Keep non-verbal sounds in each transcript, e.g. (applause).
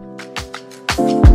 ha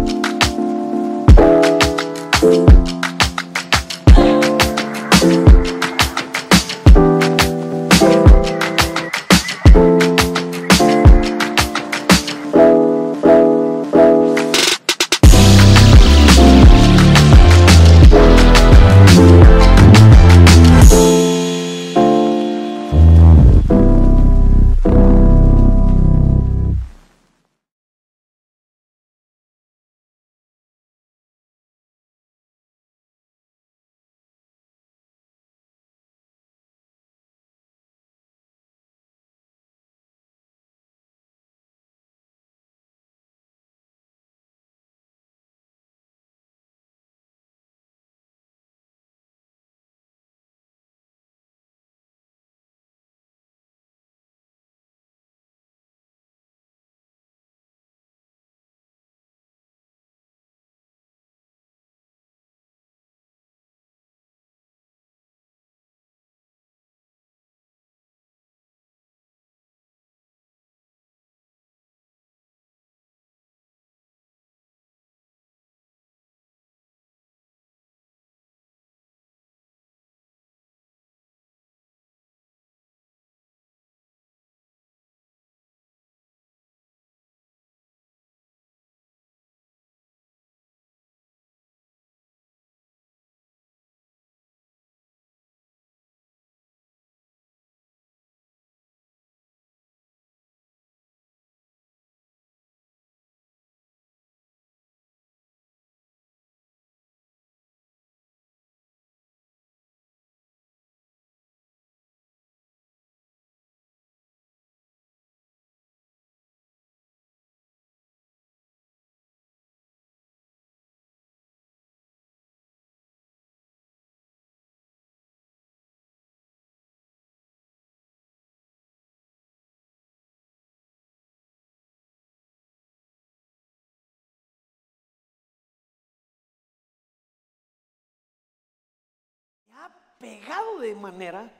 pegado de manera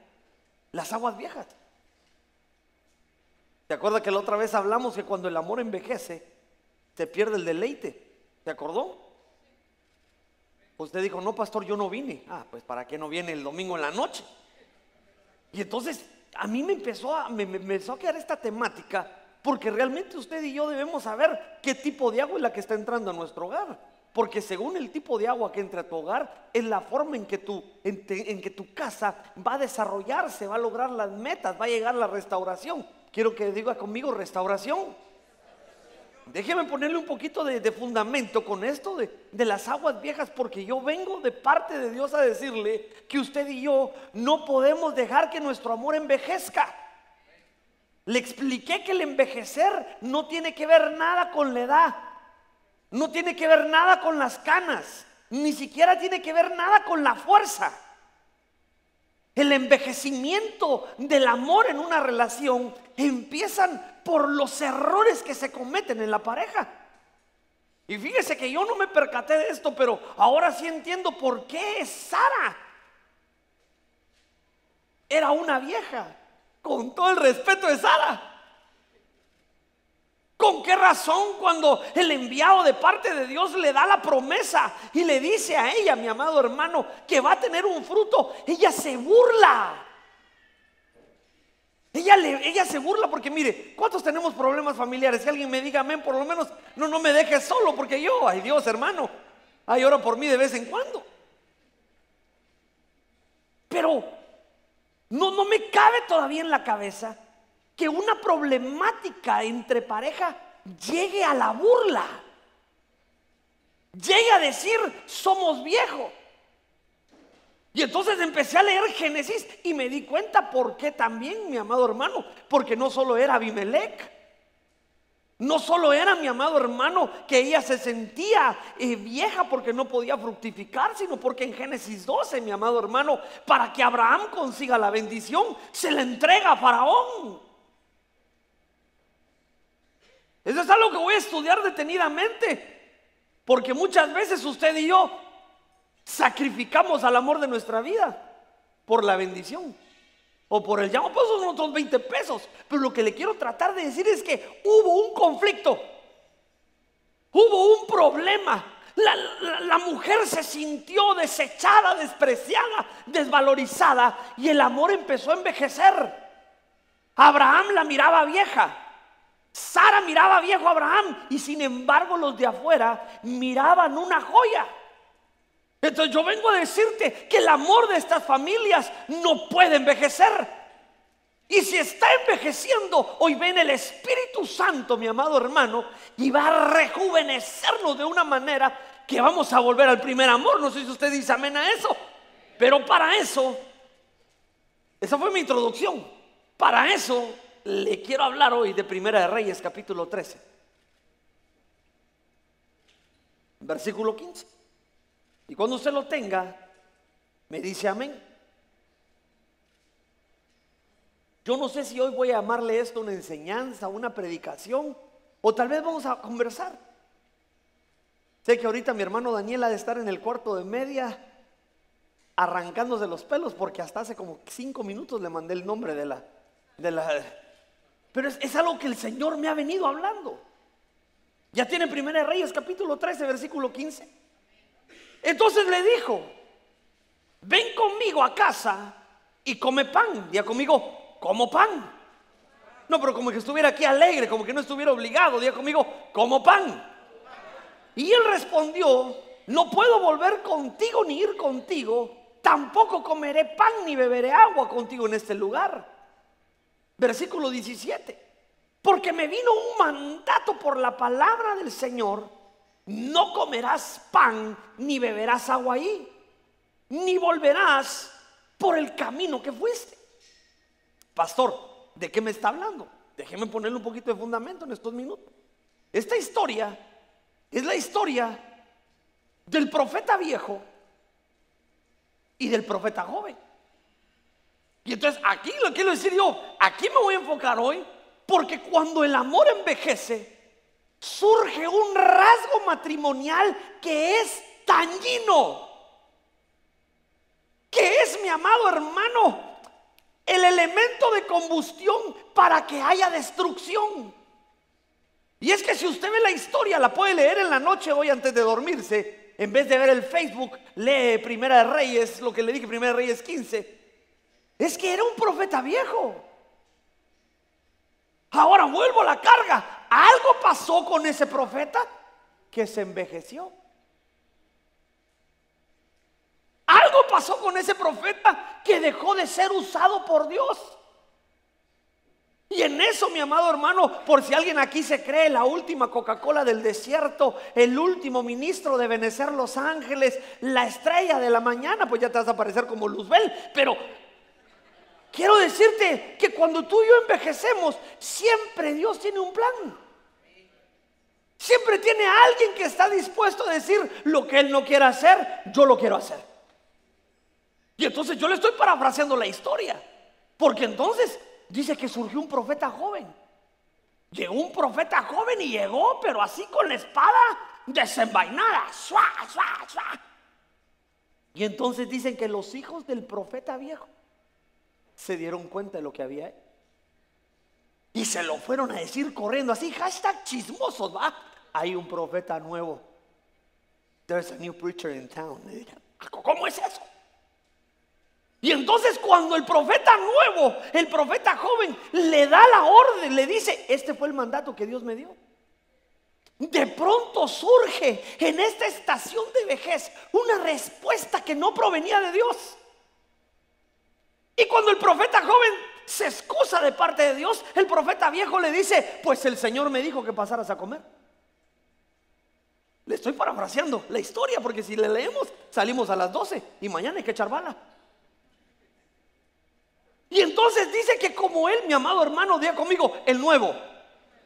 las aguas viejas. ¿Te acuerdas que la otra vez hablamos que cuando el amor envejece, se pierde el deleite? ¿Te acordó? Usted dijo, no, pastor, yo no vine. Ah, pues ¿para qué no viene el domingo en la noche? Y entonces a mí me empezó a, me, me empezó a quedar esta temática porque realmente usted y yo debemos saber qué tipo de agua es la que está entrando a nuestro hogar. Porque según el tipo de agua que entra a tu hogar, es la forma en que, tu, en, que tu casa va a desarrollarse, va a lograr las metas, va a llegar la restauración. Quiero que diga conmigo restauración. Déjeme ponerle un poquito de, de fundamento con esto de, de las aguas viejas, porque yo vengo de parte de Dios a decirle que usted y yo no podemos dejar que nuestro amor envejezca. Le expliqué que el envejecer no tiene que ver nada con la edad, no tiene que ver nada con las canas, ni siquiera tiene que ver nada con la fuerza. El envejecimiento del amor en una relación empiezan por los errores que se cometen en la pareja. Y fíjese que yo no me percaté de esto, pero ahora sí entiendo por qué Sara era una vieja. Con todo el respeto de Sara. ¿Con qué razón cuando el enviado de parte de Dios le da la promesa y le dice a ella, mi amado hermano, que va a tener un fruto, ella se burla? Ella, se burla porque mire, ¿cuántos tenemos problemas familiares? Si alguien me diga amén, por lo menos no, no me dejes solo porque yo, ay Dios hermano, ay ora por mí de vez en cuando. Pero no, no me cabe todavía en la cabeza que una problemática entre pareja llegue a la burla. Llegue a decir, somos viejos. Y entonces empecé a leer Génesis y me di cuenta por qué también, mi amado hermano, porque no solo era Abimelech, no solo era mi amado hermano que ella se sentía eh, vieja porque no podía fructificar, sino porque en Génesis 12, mi amado hermano, para que Abraham consiga la bendición, se la entrega a Faraón. Eso es algo que voy a estudiar detenidamente, porque muchas veces usted y yo sacrificamos al amor de nuestra vida por la bendición. O por el llamo, pues son otros 20 pesos. Pero lo que le quiero tratar de decir es que hubo un conflicto. problema. La, la- la mujer se sintió desechada, despreciada, desvalorizada y el amor empezó a envejecer. Abraham la miraba vieja. Sara miraba viejo a Abraham y sin embargo los de afuera miraban una joya. Entonces yo vengo a decirte que el amor de estas familias no puede envejecer. Y si está envejeciendo, hoy ven el Espíritu Santo, mi amado hermano, y va a rejuvenecernos de una manera que vamos a volver al primer amor. No sé si usted dice amén a eso. Pero para eso, esa fue mi introducción. Para eso le quiero hablar hoy de Primera de Reyes, capítulo 13. Versículo 15. Y cuando usted lo tenga, me dice amén. Yo no sé si hoy voy a llamarle esto una enseñanza, una predicación, o tal vez vamos a conversar. Sé que ahorita mi hermano Daniel ha de estar en el cuarto de media arrancándose los pelos porque hasta hace como cinco minutos le mandé el nombre de la... De la pero es, algo que el Señor me ha venido hablando. Ya tiene Primera de Reyes capítulo 13 versículo 15. Entonces le dijo, ven conmigo a casa y come pan. Diga conmigo, como pan. No, pero como que estuviera aquí alegre, como que no estuviera obligado. Diga conmigo, como pan. Y él respondió, no puedo volver contigo ni ir contigo, tampoco comeré pan ni beberé agua contigo en este lugar. Versículo 17. Porque me vino un mandato por la palabra del Señor, no comerás pan ni beberás agua ahí, ni volverás por el camino que fuiste. Pastor, ¿de qué me está hablando? Déjeme ponerle un poquito de fundamento en estos minutos. Esta historia es la historia del profeta viejo y del profeta joven. Y entonces aquí lo quiero decir yo, aquí me voy a enfocar hoy, porque cuando el amor envejece, surge un rasgo matrimonial que es dañino, que es, mi amado hermano, el elemento de combustión para que haya destrucción. Y es que si usted ve la historia, la puede leer en la noche hoy antes de dormirse, en vez de ver el Facebook, lee Primera de Reyes, lo que le dije, Primera de Reyes 15. Es que era un profeta viejo. Ahora vuelvo a la carga. Algo pasó con ese profeta que se envejeció. Algo pasó con ese profeta que dejó de ser usado por Dios. Y en eso, mi amado hermano, por si alguien aquí se cree la última Coca-Cola del desierto, el último ministro de Benecer Los Ángeles, la estrella de la mañana, pues ya te vas a aparecer como Luzbel. Pero quiero decirte que cuando tú y yo envejecemos, siempre Dios tiene un plan. Siempre tiene alguien que está dispuesto a decir lo que Él no quiere hacer, yo lo quiero hacer. Y entonces yo le estoy parafraseando la historia. Porque entonces dice que surgió un profeta joven. Llegó un profeta joven y llegó, pero así con la espada desenvainada. Y entonces dicen que los hijos del profeta viejo se dieron cuenta de lo que había ahí. Y se lo fueron a decir corriendo así, hashtag chismosos, va. Hay un profeta nuevo. There's a new preacher in town. ¿Cómo es eso? Y entonces cuando el profeta nuevo, el profeta joven, le da la orden, le dice, este fue el mandato que Dios me dio. De pronto surge en esta estación de vejez una respuesta que no provenía de Dios. Y cuando el profeta joven se excusa de parte de Dios, el profeta viejo le dice, pues el Señor me dijo que pasaras a comer. Le estoy parafraseando la historia porque si le leemos salimos a las 12 y mañana hay que echar bala. Y entonces dice que como él, mi amado hermano, diga conmigo, el nuevo.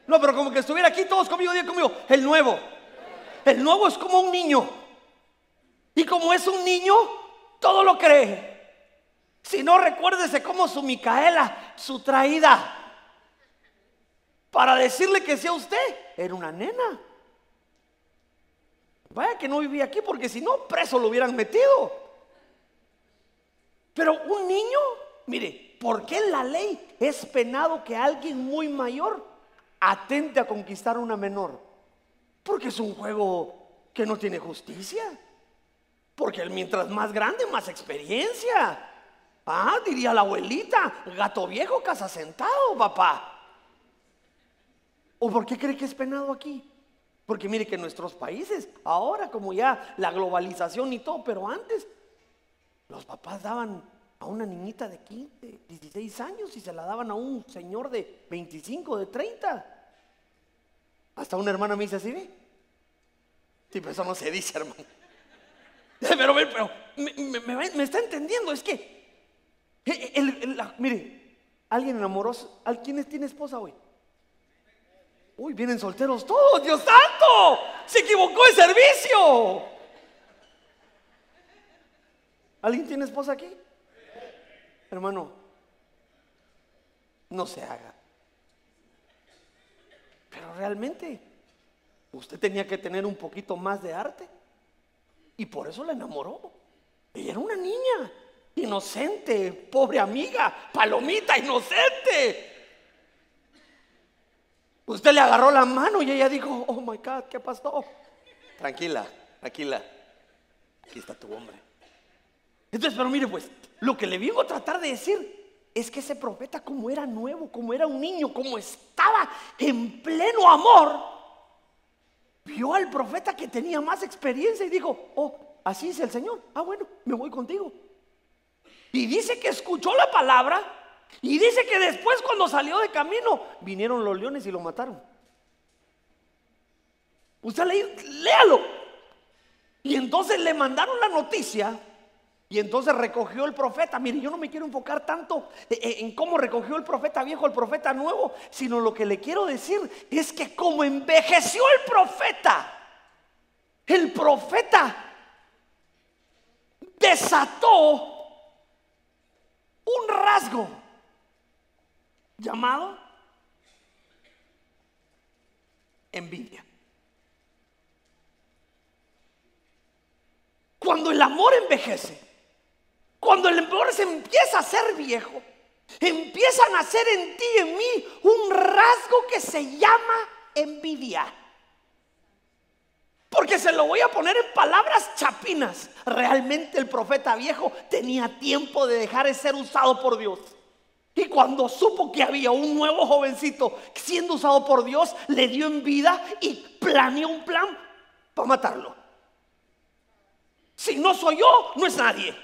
No, pero como que estuviera aquí todos conmigo, diga conmigo, el nuevo. El nuevo es como un niño. Y como es un niño, todo lo cree. Si no, recuérdese como su Micaela, su traída, para decirle que sea usted, era una nena. Vaya que no vivía aquí porque si no, preso lo hubieran metido. Pero un niño, mire, ¿por qué en la ley es penado que alguien muy mayor atente a conquistar a una menor? Porque es un juego que no tiene justicia. Porque mientras más grande, más experiencia. Ah, diría la abuelita, gato viejo, casa sentado, papá. ¿O por qué cree que es penado aquí? Porque mire que en nuestros países, ahora como ya la globalización y todo, pero antes, los papás daban a una niñita de 15, 16 años y se la daban a un señor de 25, de 30. Hasta una hermana me dice así, ¿ve? Sí, pero eso no se dice, hermano. (laughs) Pero, pero me, está entendiendo, es que, eh, eh, mire, alguien enamoró, ¿quién tiene esposa hoy? Uy, vienen solteros todos, Dios santo, se equivocó el servicio. ¿Alguien tiene esposa aquí? Hermano, no se haga. Pero realmente usted tenía que tener un poquito más de arte. Y por eso la enamoró. Ella era una niña, inocente, pobre amiga, palomita, inocente. Usted le agarró la mano y ella dijo, oh my God, ¿qué pasó? Tranquila, tranquila. Aquí está tu hombre. Entonces, pero mire pues, lo que le vengo a tratar de decir es que ese profeta como era nuevo, como era un niño, como estaba en pleno amor, vio al profeta que tenía más experiencia y dijo, oh, así es el Señor. Ah, bueno, me voy contigo. Y dice que escuchó la palabra y dice que después cuando salió de camino, vinieron los leones y lo mataron. Usted léalo. Y entonces le mandaron la noticia y entonces recogió el profeta. Mire, yo no me quiero enfocar tanto eh, eh, en cómo recogió el profeta viejo, el profeta nuevo, sino lo que le quiero decir es que como envejeció el profeta, el profeta desató un rasgo llamado envidia. Cuando el amor envejece, cuando el amor se empieza a ser viejo, empieza a nacer en ti y en mí un rasgo que se llama envidia. Porque se lo voy a poner en palabras chapinas. Realmente el profeta viejo tenía tiempo de dejar de ser usado por Dios. Y cuando supo que había un nuevo jovencito siendo usado por Dios, le dio en vida y planeó un plan para matarlo. Si no soy yo, no es nadie.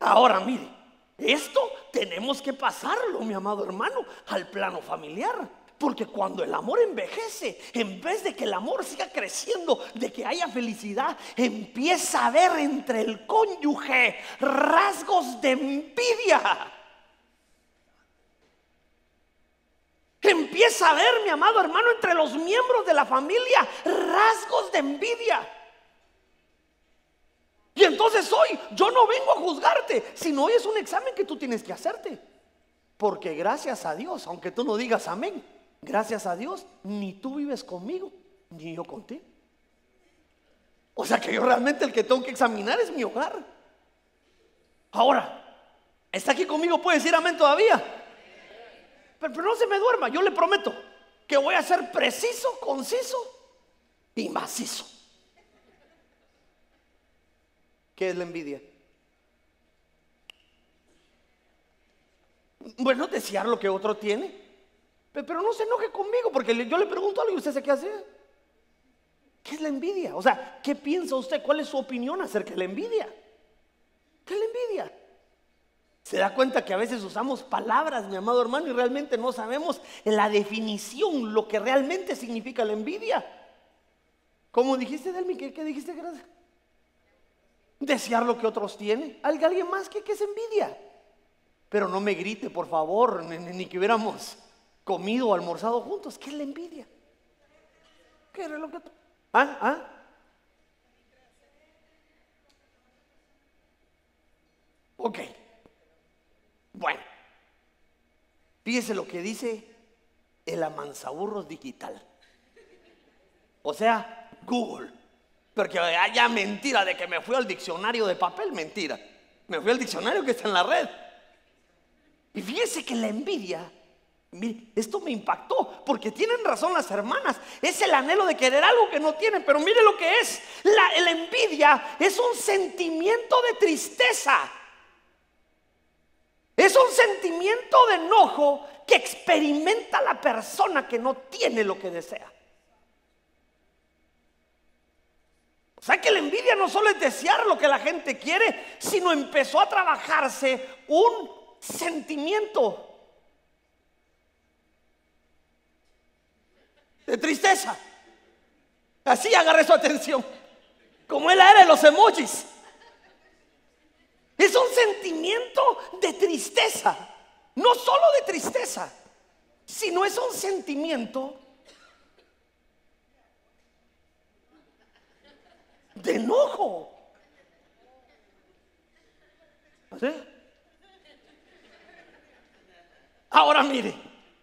Ahora mire, esto tenemos que pasarlo, mi amado hermano, al plano familiar. Porque cuando el amor envejece, en vez de que el amor siga creciendo, de que haya felicidad, empieza a ver entre el cónyuge rasgos de envidia. Empieza a ver, mi amado hermano, entre los miembros de la familia rasgos de envidia. Y entonces hoy yo no vengo a juzgarte, sino hoy es un examen que tú tienes que hacerte. Porque gracias a Dios, aunque tú no digas amén, gracias a Dios, ni tú vives conmigo, ni yo contigo. O sea que yo realmente el que tengo que examinar es mi hogar. Ahora, ¿está aquí conmigo? ¿Puede decir amén todavía? Pero, pero no se me duerma, yo le prometo que voy a ser preciso, conciso y macizo. ¿Qué es la envidia? Bueno, desear lo que otro tiene. Pero no se enoje conmigo porque yo le pregunto algo y usted se qué hace. ¿Qué es la envidia? O sea, ¿qué piensa usted? ¿Cuál es su opinión acerca de la envidia? ¿Qué es la envidia? Se da cuenta que a veces usamos palabras, mi amado hermano, y realmente no sabemos la definición, lo que realmente significa la envidia. ¿Cómo dijiste, Delmi? ¿Qué, dijiste? Gracias desear lo que otros tienen. Alguien más que, que es envidia. Pero no me grite, por favor, ni, que hubiéramos comido o almorzado juntos. ¿Qué es la envidia? ¿Qué es lo que ¿Ah? ¿Ah? Ok. Bueno. Fíjese lo que dice el amansaburros digital. O sea, Google. Porque haya mentira de que me fui al diccionario de papel, mentira. Me fui al diccionario que está en la red. Y fíjese que la envidia esto me impactó porque tienen razón las hermanas. Es el anhelo de querer algo que no tienen, pero mire lo que es. La, la envidia es un sentimiento de tristeza. Es un sentimiento de enojo que experimenta la persona que no tiene lo que desea. O sea que la envidia no solo es desear lo que la gente quiere, sino empezó a trabajarse un sentimiento de tristeza. Así agarré su atención. Como él era de los emojis. Es un sentimiento de tristeza. No solo de tristeza, sino es un sentimiento de enojo. Ahora mire,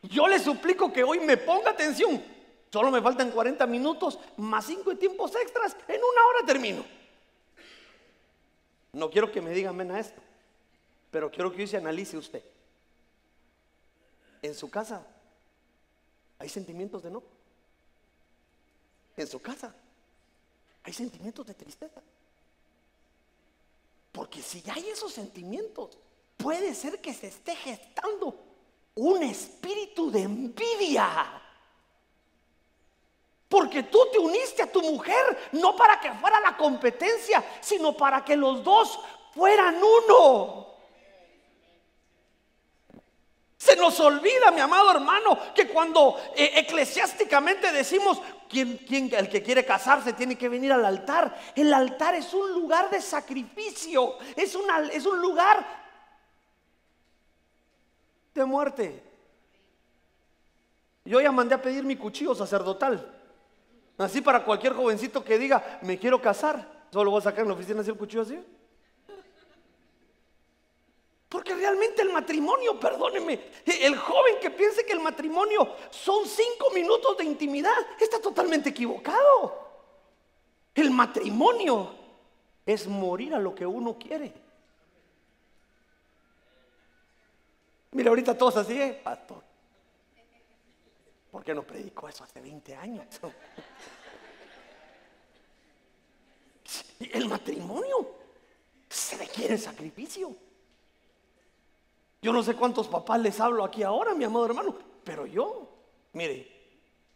yo le suplico que hoy me ponga atención. Solo me faltan 40 minutos más 5 tiempos extras. En una hora termino. No quiero que me diga amén a esto, pero quiero que hoy se analice usted. En su casa hay sentimientos de no. En su casa hay sentimientos de tristeza. Porque si hay esos sentimientos, puede ser que se esté gestando un espíritu de envidia. Porque tú te uniste a tu mujer no para que fuera la competencia, sino para que los dos fueran uno. Se nos olvida, mi amado hermano, que cuando eh, eclesiásticamente decimos, ¿quién, quién, el que quiere casarse tiene que venir al altar. El altar es un lugar de sacrificio, es, es un lugar de muerte. Yo ya mandé a pedir mi cuchillo sacerdotal. Así para cualquier jovencito que diga, me quiero casar, solo voy a sacar en la oficina así el cuchillo así. Porque realmente el matrimonio, perdóneme, el joven que piense que el matrimonio son cinco minutos de intimidad, está totalmente equivocado. El matrimonio es morir a lo que uno quiere. Mira, ahorita todos así, ¿eh? pastor. ¿Por qué no predicó eso hace 20 años? El matrimonio se requiere sacrificio. Yo no sé cuántos papás les hablo aquí ahora, mi amado hermano, pero yo, mire,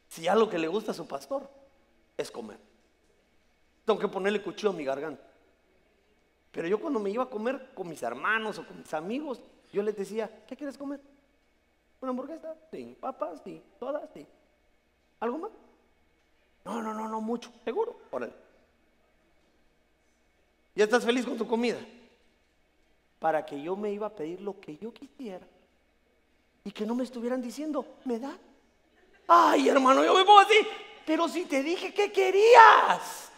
si algo que le gusta a su pastor es comer, tengo que ponerle cuchillo a mi garganta. Pero yo cuando me iba a comer con mis hermanos o con mis amigos, yo les decía, ¿qué quieres comer? ¿Una hamburguesa? Sí. ¿Papas? Sí. ¿Todas? Sí. ¿Algo más? No, no, no, no, mucho. ¿Seguro? Órale. ¿Ya estás feliz con tu comida? Para que yo me iba a pedir lo que yo quisiera. Y que no me estuvieran diciendo, ¿me da? Ay, hermano, yo me pongo así. Pero si te dije que querías.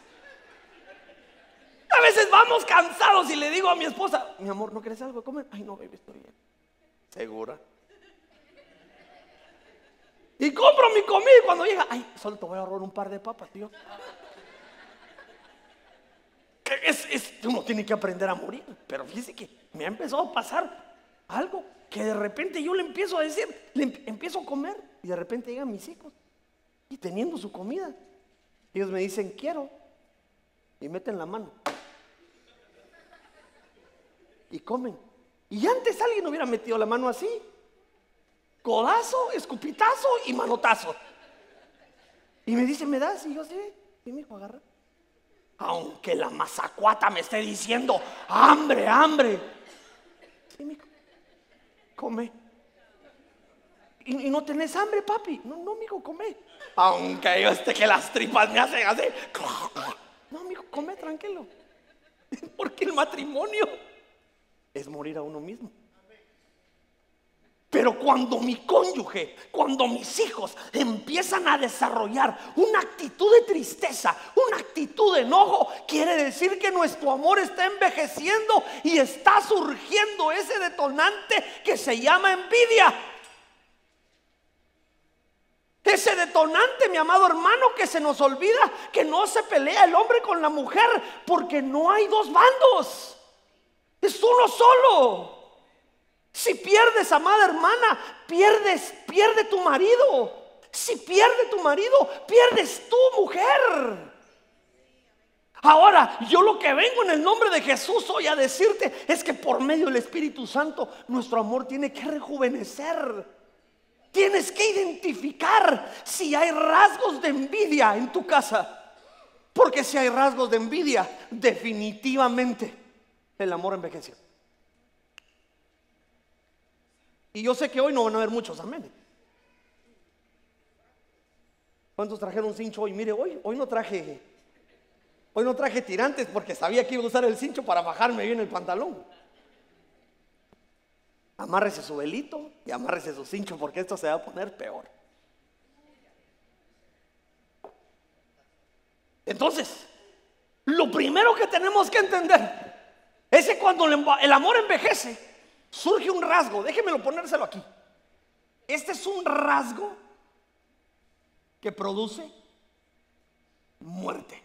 A veces vamos cansados y le digo a mi esposa, mi amor, ¿no quieres algo de comer? Ay, no, baby, estoy bien. ¿Segura? Y compro mi comida y cuando llega, ay, solo te voy a robar un par de papas, tío. Es, uno tiene que aprender a morir. Pero fíjese que me ha empezado a pasar algo que de repente yo le empiezo a decir, le empiezo a comer y de repente llegan mis hijos y teniendo su comida. Ellos me dicen, quiero. Y meten la mano. Y comen. Y antes alguien hubiera metido la mano así codazo, escupitazo y manotazo. Y me dice, ¿me das? Y yo, sí, y me dijo, agarra. Aunque la mazacuata me esté diciendo, hambre, hambre. Sí, mijo, come. ¿Y, no tenés hambre, papi? No, no, mijo, come. Aunque yo esté que las tripas me hacen así. No, mijo, come tranquilo. (laughs) Porque el matrimonio es morir a uno mismo. Pero cuando mi cónyuge, cuando mis hijos empiezan a desarrollar una actitud de tristeza, una actitud de enojo, quiere decir que nuestro amor está envejeciendo y está surgiendo ese detonante que se llama envidia. Ese detonante, mi amado hermano, que se nos olvida que no se pelea el hombre con la mujer porque no hay dos bandos. Es uno solo. Si pierdes, amada hermana, pierdes, pierde tu marido. Si pierde tu marido, pierdes tu mujer. Ahora, yo lo que vengo en el nombre de Jesús hoy a decirte es que por medio del Espíritu Santo nuestro amor tiene que rejuvenecer. Tienes que identificar si hay rasgos de envidia en tu casa. Porque si hay rasgos de envidia, definitivamente el amor envejeció. Y yo sé que hoy no van a haber muchos amén. ¿Cuántos trajeron cincho hoy? Mire, hoy, hoy no traje, hoy no traje tirantes porque sabía que iba a usar el cincho para bajarme bien el pantalón. Amárrese su velito y amárrese su cincho porque esto se va a poner peor. Entonces, lo primero que tenemos que entender es que cuando el amor envejece, surge un rasgo. Déjemelo ponérselo aquí. Este es un rasgo que produce muerte.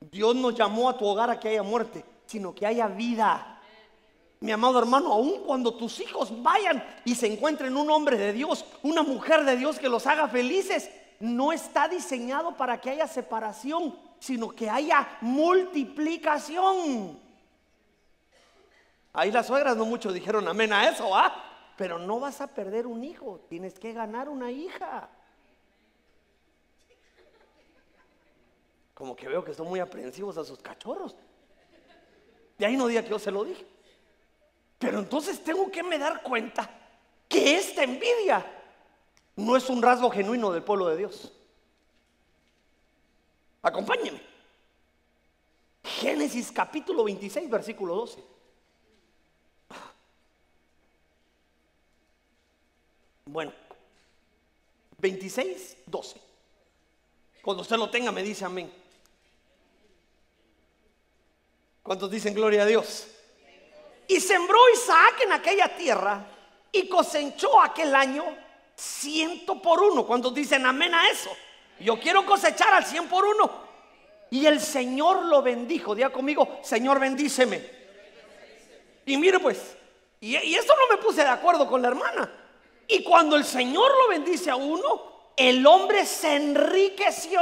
Dios no llamó a tu hogar a que haya muerte, sino que haya vida. Mi amado hermano, aun cuando tus hijos vayan y se encuentren un hombre de Dios, una mujer de Dios que los haga felices, no está diseñado para que haya separación, sino que haya multiplicación. Ahí las suegras no mucho dijeron amén a eso, ¿ah? Pero no vas a perder un hijo, tienes que ganar una hija. Como que veo que son muy aprensivos a sus cachorros. De ahí no diga que yo se lo dije. Pero entonces tengo que me dar cuenta que esta envidia no es un rasgo genuino del pueblo de Dios. Acompáñeme. Génesis capítulo 26, versículo 12. Bueno, 26, 12. Cuando usted lo tenga me dice amén. ¿Cuántos dicen gloria a Dios? Y sembró Isaac en aquella tierra y cosechó aquel año ciento por uno. ¿Cuántos dicen amén a eso? Yo quiero cosechar al cien por uno. Y el Señor lo bendijo. Diga conmigo, Señor, bendíceme. Y mire pues, y, y eso no me puse de acuerdo con la hermana. Y cuando el Señor lo bendice a uno, el hombre se enriqueció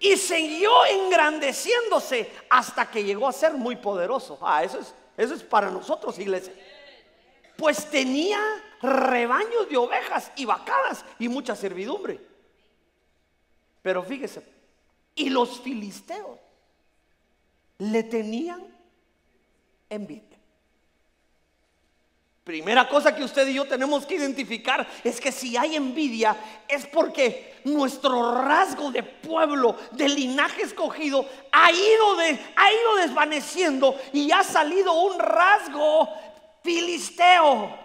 y siguió engrandeciéndose hasta que llegó a ser muy poderoso. Ah, eso es, eso es para nosotros, iglesia. Pues tenía rebaños de ovejas y vacadas y mucha servidumbre. Pero fíjese, y los filisteos le tenían envidia. Primera cosa que usted y yo tenemos que identificar es que si hay envidia es porque nuestro rasgo de pueblo, de linaje escogido, ha ido, ha ido desvaneciendo y ha salido un rasgo filisteo.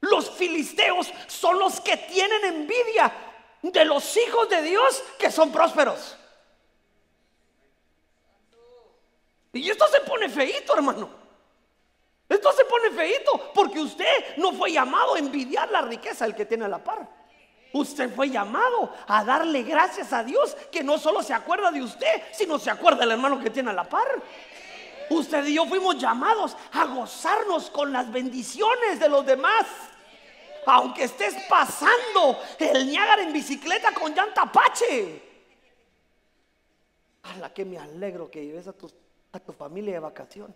Los filisteos son los que tienen envidia de los hijos de Dios que son prósperos. Y esto se pone feito, hermano. Esto se pone feito porque usted no fue llamado a envidiar la riqueza del que tiene a la par. Usted fue llamado a darle gracias a Dios que no solo se acuerda de usted, sino se acuerda del hermano que tiene a la par. Usted y yo fuimos llamados a gozarnos con las bendiciones de los demás. Aunque estés pasando el Niágara en bicicleta con llanta Apache. A la que me alegro que lleves a tus a tu familia de vacación.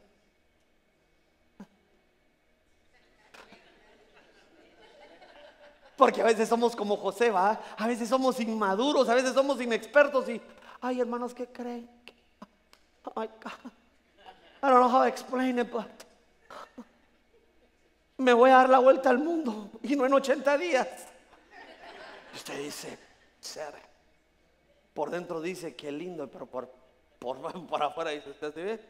Porque a veces somos como José, va. A veces somos inmaduros, a veces somos inexpertos y, ay, hermanos, ¿qué creen? Oh my God. I don't know how to explain it, but me voy a dar la vuelta al mundo y no en 80 días. Usted dice, ser. Por dentro dice, qué lindo, pero por (laughs) por, afuera dice, ¿usted se ve?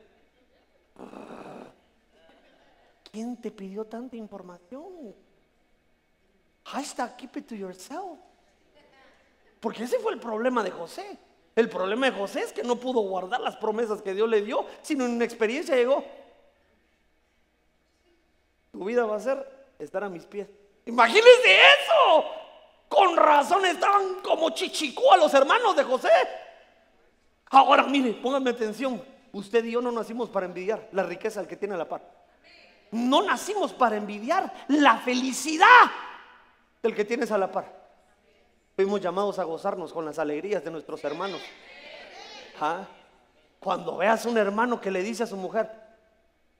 ¿Quién te pidió tanta información? Hashtag keep it to yourself. Porque ese fue el problema de José. El problema de José es que no pudo guardar las promesas que Dios le dio, sino en una experiencia llegó. Tu vida va a ser estar a mis pies. Imagínense eso. Con razón estaban como chichicú a los hermanos de José. Ahora mire, pónganme atención. usted y yo no nacimos para envidiar la riqueza del que tiene a la par. No nacimos para envidiar la felicidad del que tienes a la par. Fuimos llamados a gozarnos con las alegrías de nuestros hermanos. ¿Ah? Cuando veas un hermano que le dice a su mujer,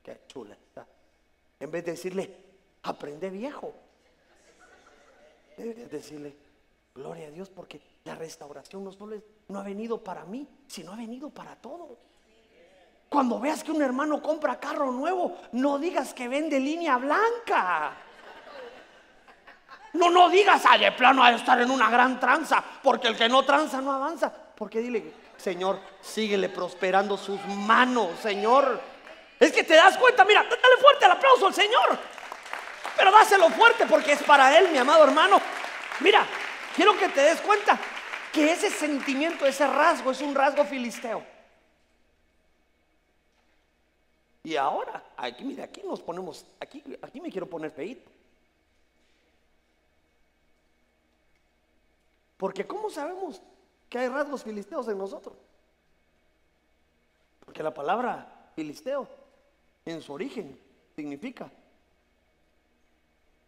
qué chula está, en vez de decirle, aprende viejo, deberías decirle, gloria a Dios, porque la restauración no solo no ha venido para mí, sino ha venido para todos. Cuando veas que un hermano compra carro nuevo, no digas que vende línea blanca. No, no digas, ah, de plano a estar en una gran tranza, porque el que no tranza no avanza. Porque dile, Señor, síguele prosperando sus manos, Señor. Es que te das cuenta, mira, dale fuerte el aplauso al Señor. Pero dáselo fuerte porque es para Él, mi amado hermano. Mira, quiero que te des cuenta que ese sentimiento, ese rasgo es un rasgo filisteo. Y ahora, aquí, mira, aquí nos ponemos, aquí, aquí me quiero poner feito. Porque ¿cómo sabemos que hay rasgos filisteos en nosotros? Porque la palabra filisteo en su origen significa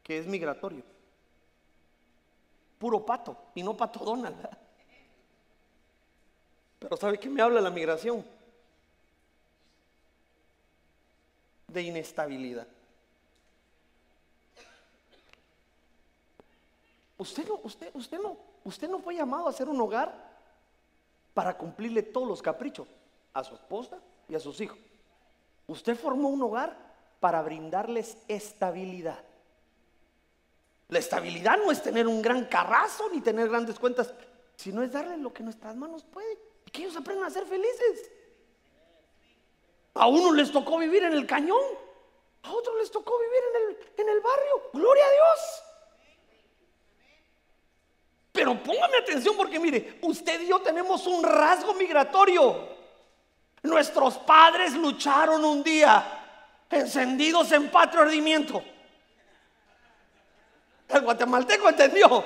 que es migratorio. Puro pato y no pato Donald. (laughs) Pero ¿sabe qué me habla la migración? De inestabilidad. Usted no, usted, usted no, usted no fue llamado a ser un hogar para cumplirle todos los caprichos a su esposa y a sus hijos. Usted formó un hogar para brindarles estabilidad. La estabilidad no es tener un gran carrazo ni tener grandes cuentas, sino es darle lo que nuestras manos pueden y que ellos aprendan a ser felices. A uno les tocó vivir en el cañón, a otros les tocó vivir en el, en el barrio. Gloria a Dios. Pero póngame atención porque mire, usted y yo tenemos un rasgo migratorio. Nuestros padres lucharon un día encendidos en patrio ardimiento. El guatemalteco entendió.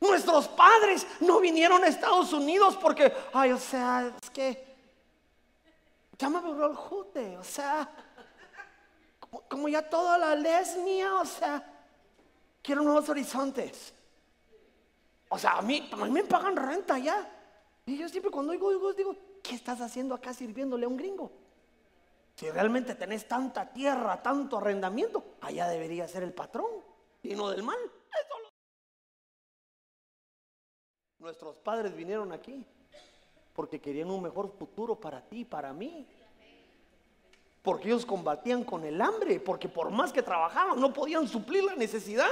Nuestros padres no vinieron a Estados Unidos porque, ay, o sea, es que ya me el jute, o sea, como, ya toda la lesnia, o sea, quiero nuevos horizontes. O sea, a mí, a mí me pagan renta ya. Y yo siempre cuando oigo, digo, digo, ¿qué estás haciendo acá sirviéndole a un gringo? Si realmente tenés tanta tierra, tanto arrendamiento, allá debería ser el patrón y no del mal. Nuestros padres vinieron aquí porque querían un mejor futuro para ti para mí. Porque ellos combatían con el hambre, porque por más que trabajaban no podían suplir la necesidad.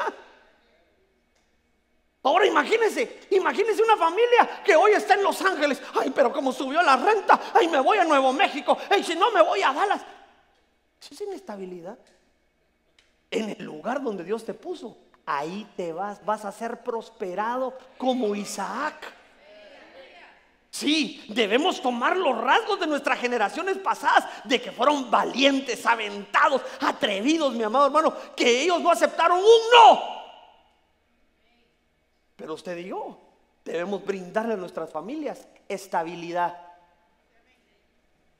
Ahora imagínense, imagínense una familia que hoy está en Los Ángeles. Ay, pero como subió la renta, ay, me voy a Nuevo México. Ay, si no me voy a Dallas. Eso es inestabilidad. En el lugar donde Dios te puso, ahí te vas, vas a ser prosperado como Isaac. Sí, debemos tomar los rasgos de nuestras generaciones pasadas, de que fueron valientes, aventados, atrevidos, mi amado hermano, que ellos no aceptaron un no pero usted y yo debemos brindarle a nuestras familias estabilidad.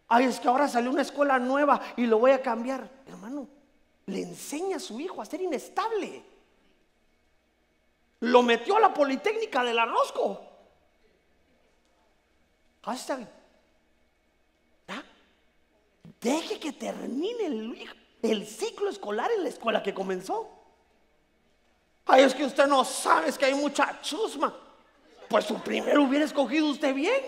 Ay, es que ahora salió una escuela nueva y lo voy a cambiar. Hermano, le enseña a su hijo a ser inestable. Lo metió a la Politécnica del Arrozco. Hashtag. Deje que termine el ciclo escolar en la escuela que comenzó. Ay, es que usted no sabe, que hay mucha chusma. Pues su primero hubiera escogido usted bien.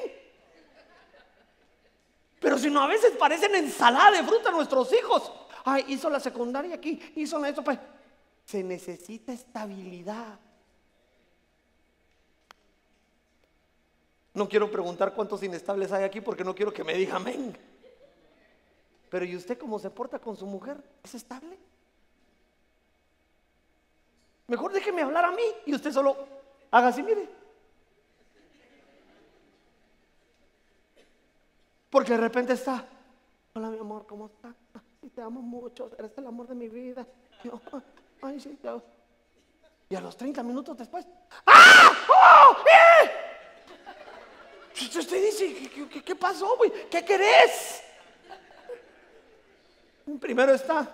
Pero si no, a veces parecen ensalada de fruta nuestros hijos. Ay, hizo la secundaria aquí, hizo esto. Pues. Se necesita estabilidad. No quiero preguntar cuántos inestables hay aquí porque no quiero que me diga amén. Pero ¿y usted cómo se porta con su mujer? ¿Es estable? Mejor déjeme hablar a mí y usted solo haga así, mire. Porque de repente está, hola mi amor, ¿cómo estás? te amo mucho, eres el amor de mi vida. ay, sí, Y a los 30 minutos después, ¡ah! ¡Oh! ¡Eh! Usted dice, ¿qué, qué, pasó, güey? ¿Qué querés? Primero está,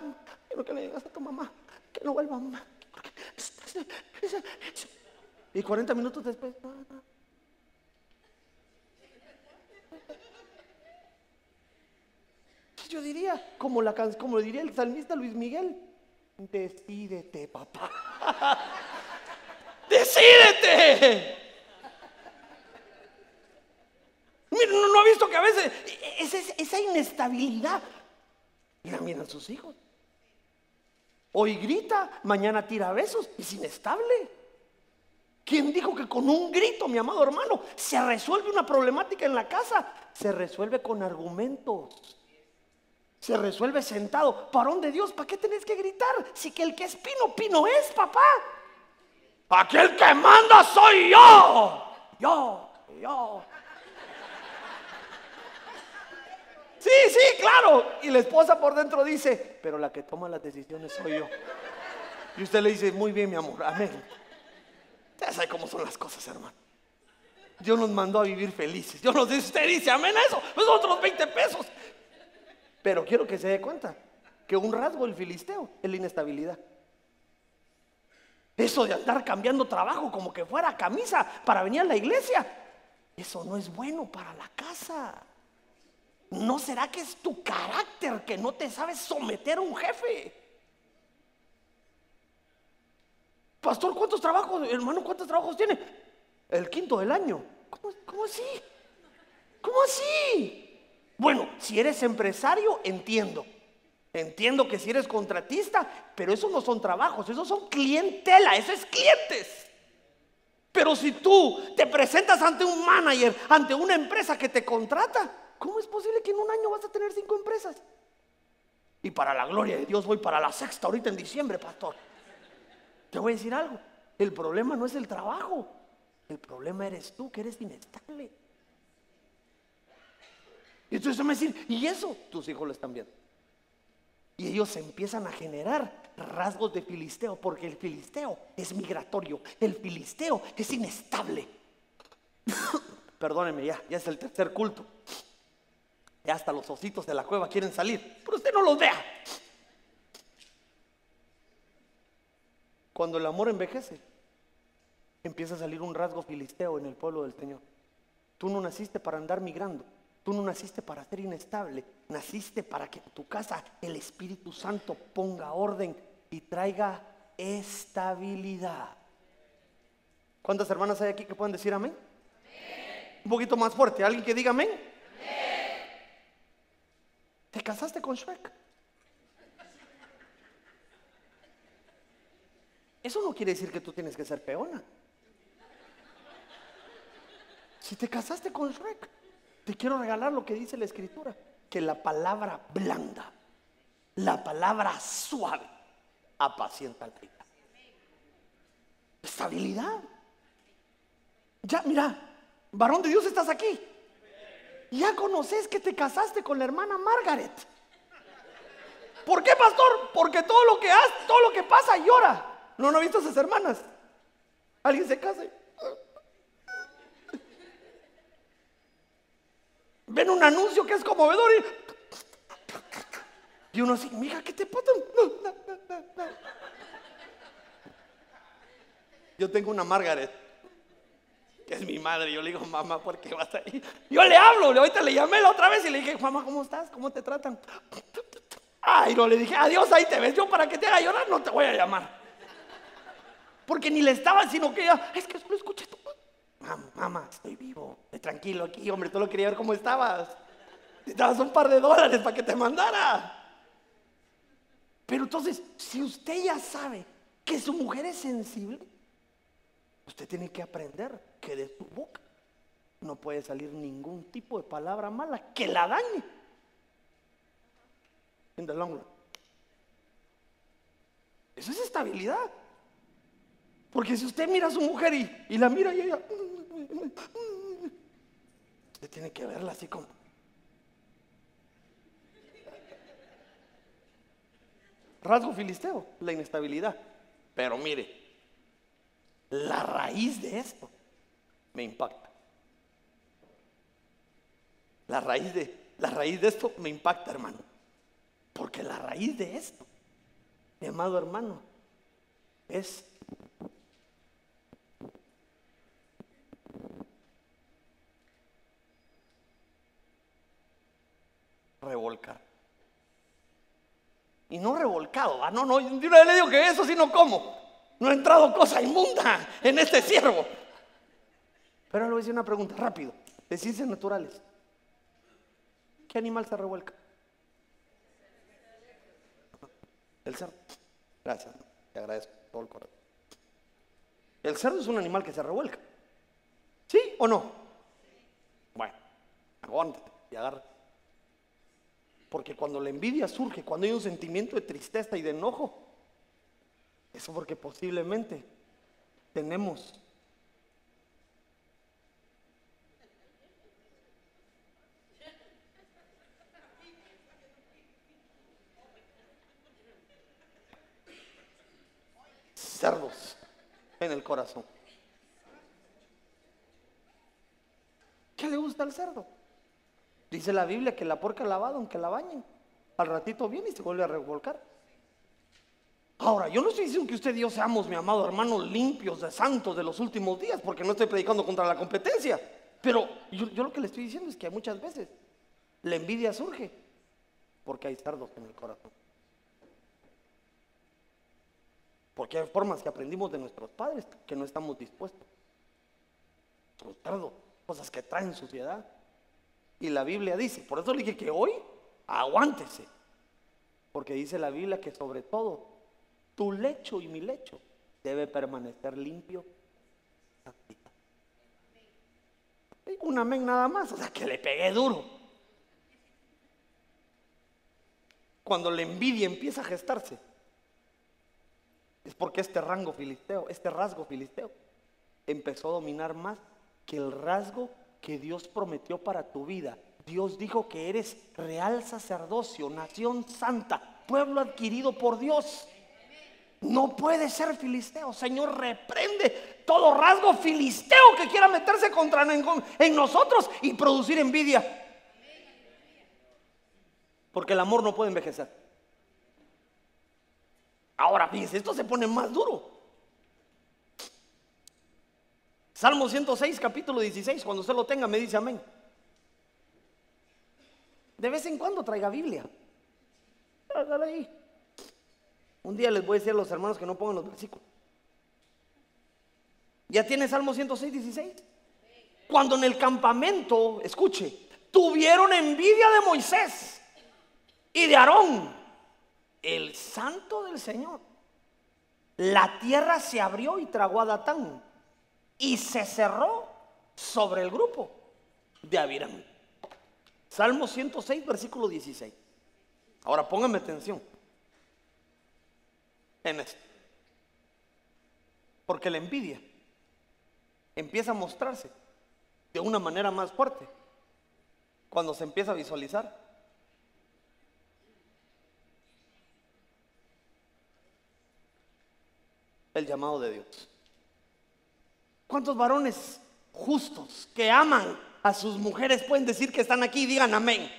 quiero que le digas a tu mamá que no vuelva mamá. Y 40 minutos después, Yo diría, como, la, como diría el salmista Luis Miguel, decídete, papá. (laughs) decídete. Mira, no, ha visto que a veces esa inestabilidad la miran sus hijos. Hoy grita, mañana tira besos, es inestable. ¿Quién dijo que con un grito, mi amado hermano, se resuelve una problemática en la casa? Se resuelve con argumentos. Se resuelve sentado. ¿Parón de Dios? ¿Para qué tenés que gritar? Si que el que es pino, pino es, papá. Aquel que manda soy yo. Yo, yo. Sí, sí, claro. Y la esposa por dentro dice, pero la que toma las decisiones soy yo. Y usted le dice, muy bien, mi amor, amén. Ya sabe cómo son las cosas, hermano. Dios nos mandó a vivir felices. Dios nos dice, usted dice, amén a eso. Pues otros 20 pesos. Pero quiero que se dé cuenta que un rasgo del filisteo es la inestabilidad. Eso de andar cambiando trabajo como que fuera camisa para venir a la iglesia, eso no es bueno para la casa. ¿No será que es tu carácter que no te sabes someter a un jefe? Pastor, ¿cuántos trabajos, hermano, cuántos trabajos tiene? El quinto del año. ¿Cómo, así? ¿Cómo así? Bueno, si eres empresario, entiendo. Entiendo que si eres contratista, pero esos no son trabajos, esos son clientela, eso es clientes. Pero si tú te presentas ante un manager, ante una empresa que te contrata, ¿Cómo es posible que en un año vas a tener cinco empresas? Y para la gloria de Dios voy para la sexta ahorita en diciembre, pastor. Te voy a decir algo. El problema no es el trabajo. El problema eres tú, que eres inestable. Y entonces me decir, ¿y eso? Tus hijos lo están viendo. Y ellos empiezan a generar rasgos de filisteo, porque el filisteo es migratorio, el filisteo es inestable. (coughs) Perdóneme, ya, ya es el tercer culto hasta los ositos de la cueva quieren salir, pero usted no los vea. Cuando el amor envejece, empieza a salir un rasgo filisteo en el pueblo del Señor. Tú no naciste para andar migrando, tú no naciste para ser inestable, naciste para que tu casa el Espíritu Santo ponga orden y traiga estabilidad. ¿Cuántas hermanas hay aquí que pueden decir amén? Un poquito más fuerte, alguien que diga amén. Te casaste con Shrek. Eso no quiere decir que tú tienes que ser peona. Si te casaste con Shrek, te quiero regalar lo que dice la escritura, que la palabra blanda, la palabra suave, apacienta al vida. Estabilidad. Ya, mira, varón de Dios, estás aquí. Ya conoces que te casaste con la hermana Margaret. ¿Por qué, pastor? Porque todo lo que hace, todo lo que pasa llora. ¿No, no ha visto a esas hermanas? Alguien se casa ven un anuncio que es conmovedor y, uno así, mija, ¿qué te pasa? Yo tengo una Margaret que es mi madre. Yo le digo, mamá, ¿por qué vas ahí? Yo le hablo, ahorita le llamé la otra vez y le dije, mamá, ¿cómo estás? ¿Cómo te tratan? Ay, no, le dije, adiós, ahí te ves. Yo para que te haga llorar no te voy a llamar. Porque ni le estaba, sino que ella, es que solo escuché tu... Mamá, mamá, estoy vivo, tranquilo aquí, hombre, lo quería ver cómo estabas. Dabas un par de dólares para que te mandara. Pero entonces, si usted ya sabe que su mujer es sensible, Usted tiene que aprender que de su boca no puede salir ningún tipo de palabra mala que la dañe. En the long Eso es estabilidad. Porque si usted mira a su mujer y, la mira y ella. Usted tiene que verla así como. Rasgo filisteo, la inestabilidad. Pero mire, la raíz de esto me impacta. La raíz de, la raíz de esto me impacta, hermano. Porque la raíz de esto, mi amado hermano, es revolcar. Y no revolcado, ¿va? no, no, vez le digo que eso sí no como. No ha entrado cosa inmunda en este ciervo. Pero le voy a decir una pregunta rápido, de ciencias naturales. ¿Qué animal se revuelca? El cerdo. Gracias, te agradezco todo el corazón. El cerdo es un animal que se revuelca. ¿Sí o no? Bueno, aguántate y agarra. Porque cuando la envidia surge, cuando hay un sentimiento de tristeza y de enojo, eso porque posiblemente tenemos cerdos en el corazón. ¿Qué le gusta al cerdo? Dice la Biblia que la porca lavada, aunque la bañen, al ratito viene y se vuelve a revolcar. Ahora, yo no estoy diciendo que usted y yo seamos, mi amado hermano, limpios de santos de los últimos días, porque no estoy predicando contra la competencia. Pero yo, yo lo que le estoy diciendo es que muchas veces la envidia surge porque hay cerdos en el corazón. Porque hay formas que aprendimos de nuestros padres que no estamos dispuestos. Los cerdos, cosas que traen suciedad. Y la Biblia dice, por eso le dije que hoy aguántese. Porque dice la Biblia que sobre todo tu lecho y mi lecho debe permanecer limpio. Un amén nada más, o sea que le pegué duro. Cuando la envidia empieza a gestarse, es porque este rango filisteo, este rasgo filisteo, empezó a dominar más que el rasgo que Dios prometió para tu vida. Dios dijo que eres real sacerdocio, nación santa, pueblo adquirido por Dios. No puede ser filisteo. Señor, reprende todo rasgo filisteo que quiera meterse contra en, nosotros y producir envidia. Porque el amor no puede envejecer. Ahora, fíjense, esto se pone más duro. Salmo 106, capítulo 16, cuando usted lo tenga, me dice amén. De vez en cuando traiga Biblia. Hágale ahí. Un día les voy a decir a los hermanos que no pongan los versículos. ¿Ya tiene Salmo 106, 16? Cuando en el campamento, escuche, tuvieron envidia de Moisés y de Aarón, el santo del Señor. La tierra se abrió y tragó a Datán y se cerró sobre el grupo de Abiram. Salmo 106, versículo 16. Ahora pónganme atención en esto. Porque la envidia empieza a mostrarse de una manera más fuerte cuando se empieza a visualizar el llamado de Dios. ¿Cuántos varones justos que aman a sus mujeres pueden decir que están aquí y digan amén?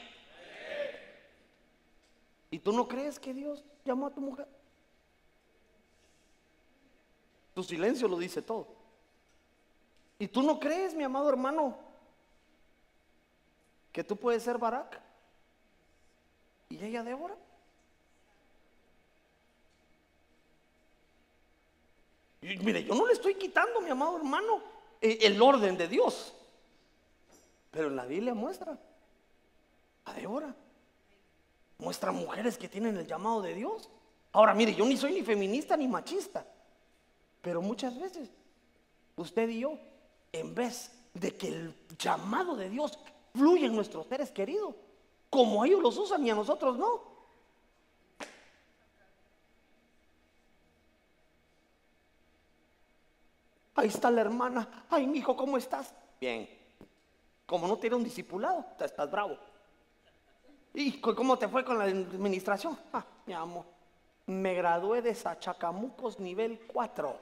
¿Y tú no crees que Dios llamó a tu mujer? Tu silencio lo dice todo. ¿Y tú no crees, mi amado hermano, que tú puedes ser Barak? ¿Y ella Débora? Mire, yo no le estoy quitando, mi amado hermano, eh, el orden de Dios. Pero en la Biblia muestra a Débora. Muestra mujeres que tienen el llamado de Dios. Ahora, mire, yo ni soy ni feminista ni machista. Pero muchas veces, usted y yo, en vez de que el llamado de Dios fluya en nuestros seres queridos, como ellos los usan y a nosotros no, Ahí está la hermana. Ay, mi hijo, ¿cómo estás? Bien. Como no tiene un discipulado, estás bravo. ¿Y cómo te fue con la administración? Ah, mi amor, me gradué de Sachacamucos nivel 4.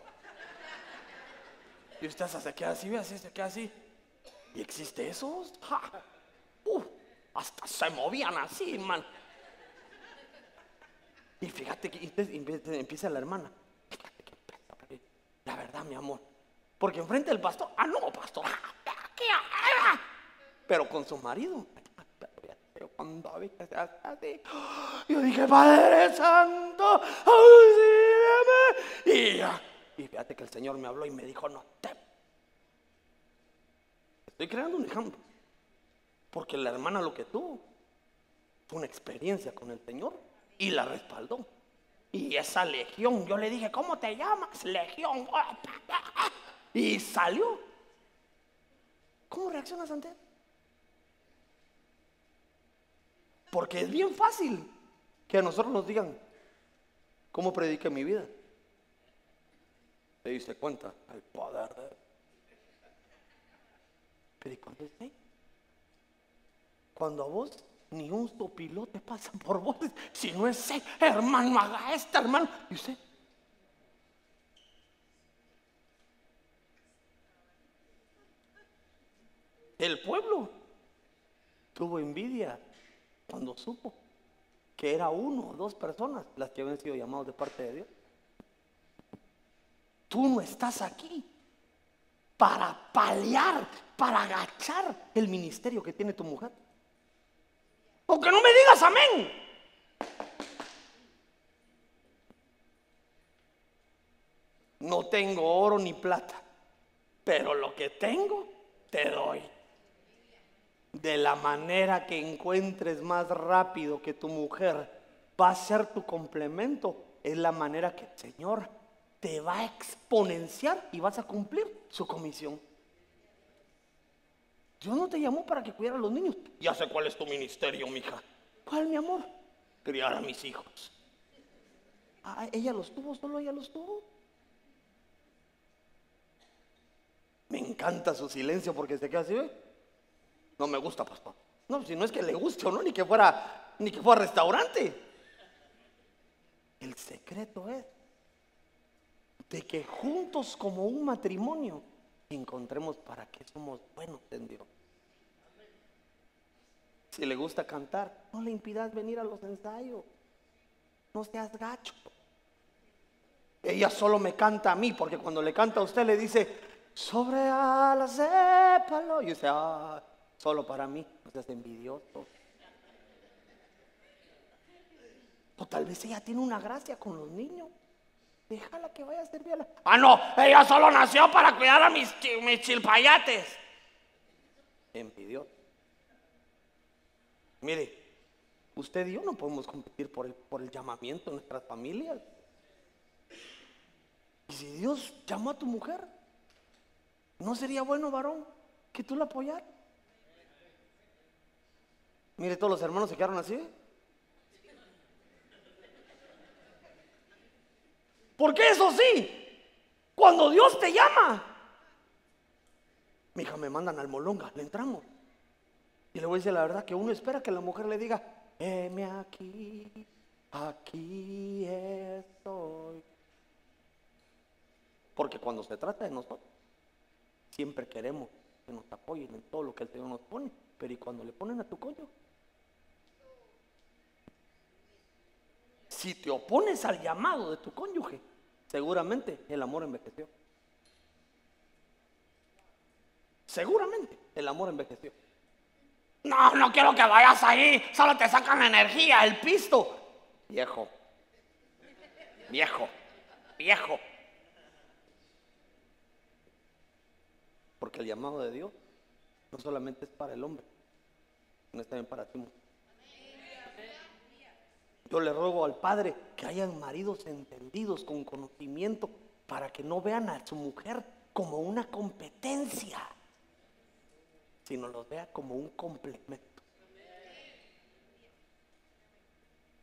Y usted se queda así, ve así, se queda así. ¿Y existe eso? hasta se movían así, man. Y fíjate que empieza la hermana. La verdad, mi amor. Porque enfrente del pastor, ah, no, pastor. Pero con su marido. Yo dije, Padre Santo, Y, y fíjate que el Señor me habló y me dijo, no te. Estoy creando un ejemplo. Porque la hermana lo que tuvo fue una experiencia con el Señor y la respaldó. Y esa legión, yo le dije, ¿cómo te llamas? Legión. Y salió. ¿Cómo reaccionas ante? Porque es bien fácil que a nosotros nos digan, ¿cómo predique mi vida? Se dice cuenta al poder de Pero cuando Cuando a vos ni un sopilote pasa por vos, si no es hermano, haga esto, hermano. Y usted, el pueblo tuvo envidia cuando supo que era uno o dos personas las que habían sido llamados de parte de Dios. Tú no estás aquí para paliar, para agachar el ministerio que tiene tu mujer. Aunque no me digas amén. No tengo oro ni plata, pero lo que tengo te doy. De la manera que encuentres más rápido que tu mujer va a ser tu complemento, es la manera que el Señor te va a exponenciar y vas a cumplir su comisión. Dios no te llamó para que cuidara a los niños. Ya sé cuál es tu ministerio, mija. ¿Cuál, mi amor? Criar a mis hijos. Ah, ella los tuvo, solo ella los tuvo. Me encanta su silencio porque se queda así, ¿ve? No me gusta, pastor. No, si no es que le guste o no, ni que fuera, ni que fuera restaurante. El secreto es de que juntos como un matrimonio encontremos para qué somos buenos en Dios. Si le gusta cantar, no le impidas venir a los ensayos. No seas gacho. Ella solo me canta a mí, porque cuando le canta a usted le dice, sobre alas de palo. Y usted, ah, solo para mí, no seas envidioso. O tal vez ella tiene una gracia con los niños. Déjala que vaya a servirla. Ah, no, ella solo nació para cuidar a mis, chilpayates. Envidioso. Mire, usted y yo no podemos competir por el, por el llamamiento de nuestras familias. Y si Dios llamó a tu mujer, ¿no sería bueno, varón, que tú la apoyaras? Mire, todos los hermanos se quedaron así. Porque eso sí, cuando Dios te llama, mi hija me mandan al molonga, le entramos. Y le voy a decir la verdad que uno espera que la mujer le diga, heme aquí, aquí estoy. Porque cuando se trata de nosotros, siempre queremos que nos apoyen en todo lo que el Señor nos pone. Pero ¿y cuando le ponen a tu coño? Si te opones al llamado de tu cónyuge, seguramente el amor envejeció. Seguramente el amor envejeció. No, no quiero que vayas ahí, solo te sacan la energía, el pisto. Viejo, viejo, viejo. Porque el llamado de Dios no solamente es para el hombre, no es también para ti. Yo le ruego al Padre que hayan maridos entendidos con conocimiento para que no vean a su mujer como una competencia, sino los vea como un complemento.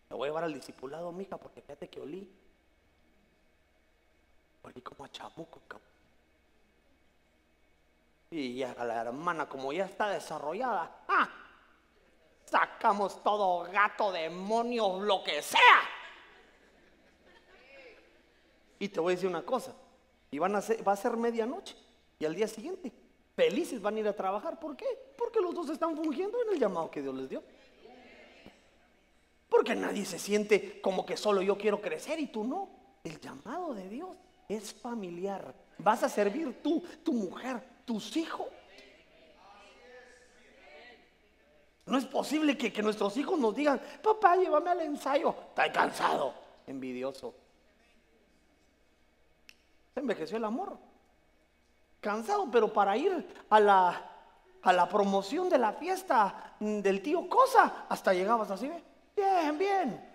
Te voy a llevar al discipulado, mija, porque fíjate que olí. Olí como a chamuco, Y a la hermana, como ya está desarrollada, ¡ah! Sacamos todo gato, demonio, lo que sea. Y te voy a decir una cosa, y van a va a ser medianoche, y al día siguiente felices van a ir a trabajar. ¿Por qué? Porque los dos están fungiendo en el llamado que Dios les dio. Porque nadie se siente como que solo yo quiero crecer y tú no. El llamado de Dios es familiar. Vas a servir tú, tu mujer, tus hijos. No es posible que, nuestros hijos nos digan, papá, llévame al ensayo. Estoy cansado, envidioso. Se envejeció el amor. Cansado, pero para ir a la, a la promoción de la fiesta del tío Cosa, hasta llegabas así, ¿ve? Bien, bien.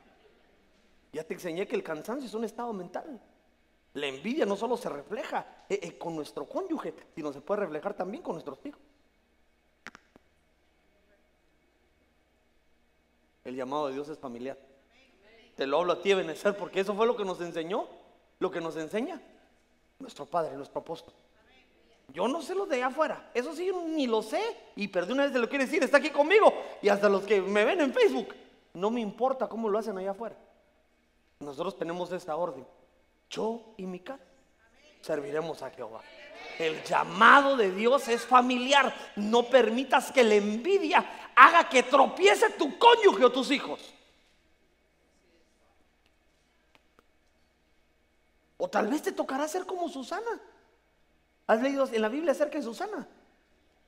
Ya te enseñé que el cansancio es un estado mental. La envidia no solo se refleja eh, eh, con nuestro cónyuge, sino se puede reflejar también con nuestros hijos. El llamado de Dios es familiar. Te lo hablo a ti, Benecer, porque eso fue lo que nos enseñó, lo que nos enseña nuestro Padre, nuestro apóstol. Yo no sé lo de allá afuera, eso sí, ni lo sé. Y perdí una vez de lo quiere decir, está aquí conmigo. Y hasta los que me ven en Facebook, no me importa cómo lo hacen allá afuera. Nosotros tenemos esta orden. Yo y mi casa serviremos a Jehová. El llamado de Dios es familiar. No permitas que la envidia haga que tropiece tu cónyuge o tus hijos. O tal vez te tocará ser como Susana. ¿Has leído en la Biblia acerca de Susana?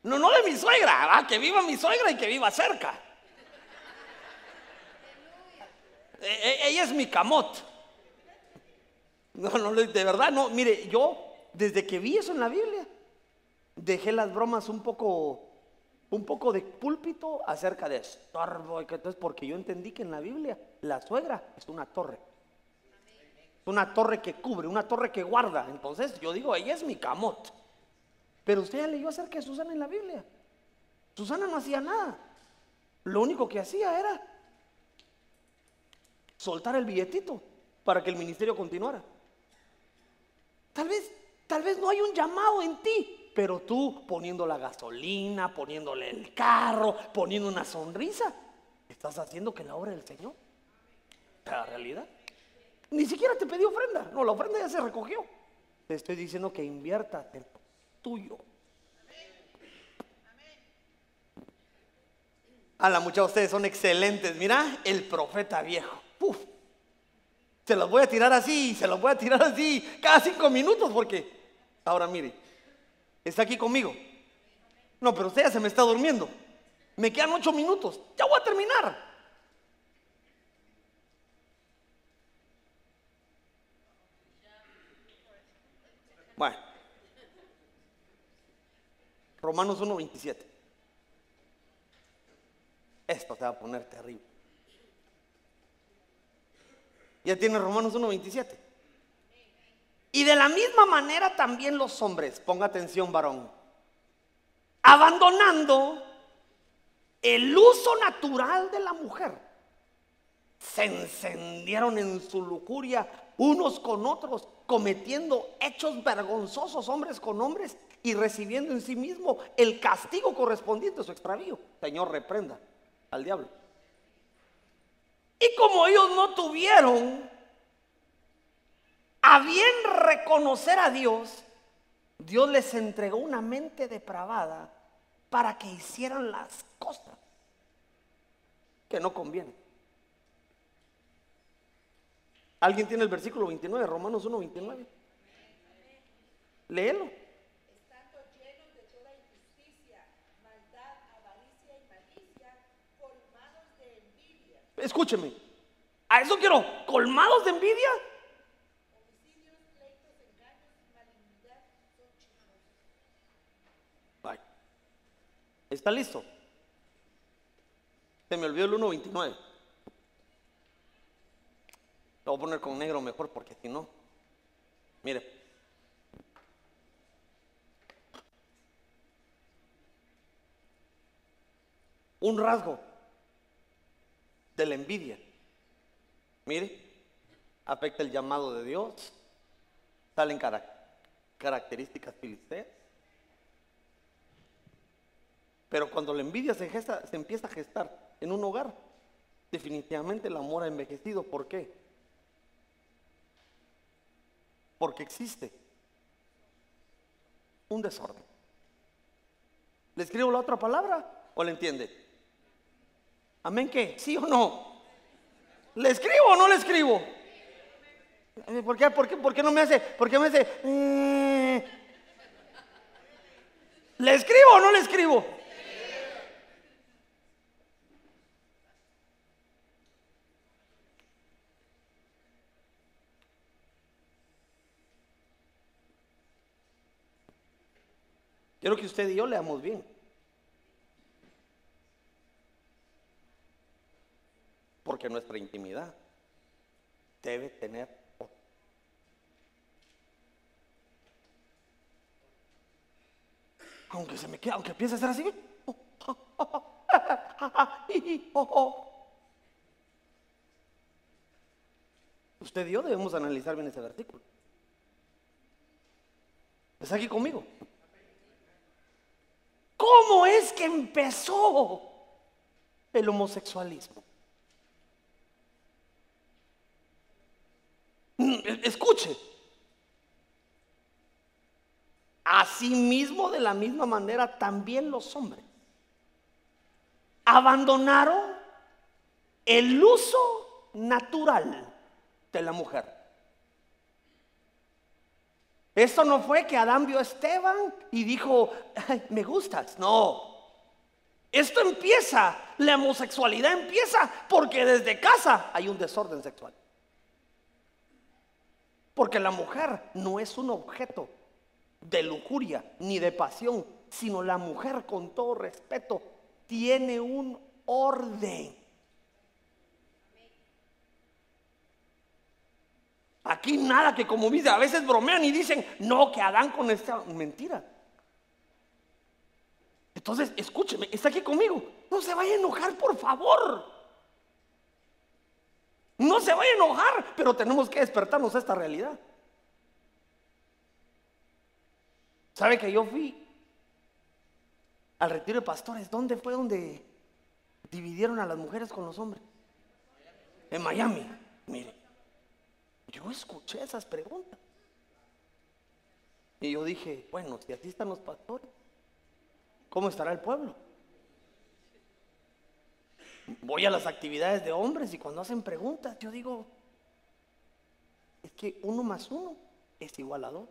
No, no de mi suegra, ah, que viva mi suegra y que viva cerca. E, e, ella es mi camot. No, no, de verdad, no. Mire, yo desde que vi eso en la Biblia, dejé las bromas un poco, un poco de púlpito acerca de estorbo. Entonces, porque yo entendí que en la Biblia la suegra es una torre. Una torre que cubre, una torre que guarda. Entonces yo digo, ella es mi camot. Pero usted ya leyó acerca de Susana en la Biblia. Susana no hacía nada. Lo único que hacía era soltar el billetito para que el ministerio continuara. Tal vez, tal vez no hay un llamado en ti, pero tú poniendo la gasolina, poniéndole el carro, poniendo una sonrisa, estás haciendo que la obra del Señor la realidad. Ni siquiera te pedí ofrenda. No, la ofrenda ya se recogió. Te estoy diciendo que invierta el tuyo. A la muchacha, ustedes son excelentes. Mira, el profeta viejo. Se los voy a tirar así, se los voy a tirar así, cada cinco minutos, porque ahora mire, está aquí conmigo. No, pero usted ya se me está durmiendo. Me quedan ocho minutos. Ya voy a terminar. Bueno. Romanos 1.27. Esto te va a poner terrible. Ya tiene Romanos 1.27. Y de la misma manera también los hombres, ponga atención varón, abandonando el uso natural de la mujer, se encendieron en su lujuria unos con otros, cometiendo hechos vergonzosos hombres con hombres y recibiendo en sí mismo el castigo correspondiente a su extravío. Señor, reprenda al diablo. Y como ellos no tuvieron a bien reconocer a Dios, Dios les entregó una mente depravada para que hicieran las cosas que no convienen. ¿Alguien tiene el versículo 29, Romanos 1, 29? Léelo. Estando llenos de toda injusticia, maldad, avaricia y malicia, colmados de envidia. Escúcheme, a eso quiero, colmados de envidia. ¿Está listo? Se me olvidó el 1.29. Lo voy a poner con negro mejor porque si no, mire. Un rasgo de la envidia. Mire, afecta el llamado de Dios. Salen características filisteas. Pero cuando la envidia se, gesta, se empieza a gestar en un hogar, definitivamente el amor ha envejecido. ¿Por qué? Porque existe un desorden. ¿Le escribo la otra palabra o le entiende? Amén, ¿qué? ¿Sí o no? ¿Le escribo o no le escribo? ¿Por qué, por qué, por qué no me hace? ¿Por qué me hace? Eh? ¿Le escribo o no le escribo? Quiero que usted y yo leamos bien. Porque nuestra intimidad debe tener aunque se me quede, aunque empiece a ser así. (laughs) Usted y yo debemos analizar bien ese versículo. ¿Está aquí conmigo? ¿Cómo es que empezó el homosexualismo? Mm, escuche. Asimismo, de la misma manera, también los hombres abandonaron el uso natural de la mujer. Esto no fue que Adán vio a Esteban y dijo, me gustas. No. Esto empieza, la homosexualidad empieza porque desde casa hay un desorden sexual. Porque la mujer no es un objeto de lujuria ni de pasión, sino la mujer con todo respeto tiene un orden. Aquí nada que como vida, a veces bromean y dicen, no, que Adán con esta mentira. Entonces, escúcheme, está aquí conmigo. No se vaya a enojar, por favor. No se vaya a enojar, pero tenemos que despertarnos a esta realidad. ¿Sabe que yo fui al retiro de pastores? ¿Dónde fue donde dividieron a las mujeres con los hombres? En Miami. Mire. Yo escuché esas preguntas. Y yo dije, bueno, si así están los pastores, ¿cómo estará el pueblo? Voy a las actividades de hombres y cuando hacen preguntas, yo digo, es que uno más uno es igual a dos.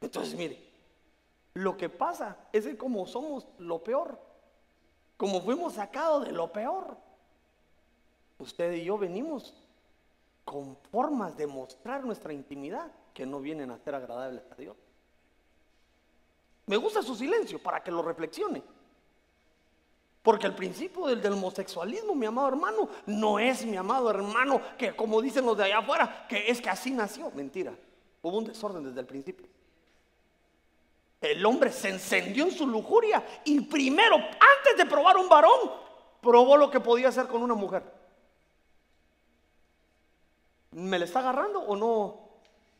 Entonces, mire, lo que pasa es que como somos lo peor, como fuimos sacados de lo peor, usted y yo venimos con formas de mostrar nuestra intimidad que no vienen a ser agradables a Dios. Me gusta su silencio para que lo reflexione. Porque el principio del, del, homosexualismo, mi amado hermano, no es mi amado hermano que como dicen los de allá afuera, que es que así nació. Mentira. Hubo un desorden desde el principio. El hombre se encendió en su lujuria y primero, antes de probar un varón, probó lo que podía hacer con una mujer. ¿Me le está agarrando o no?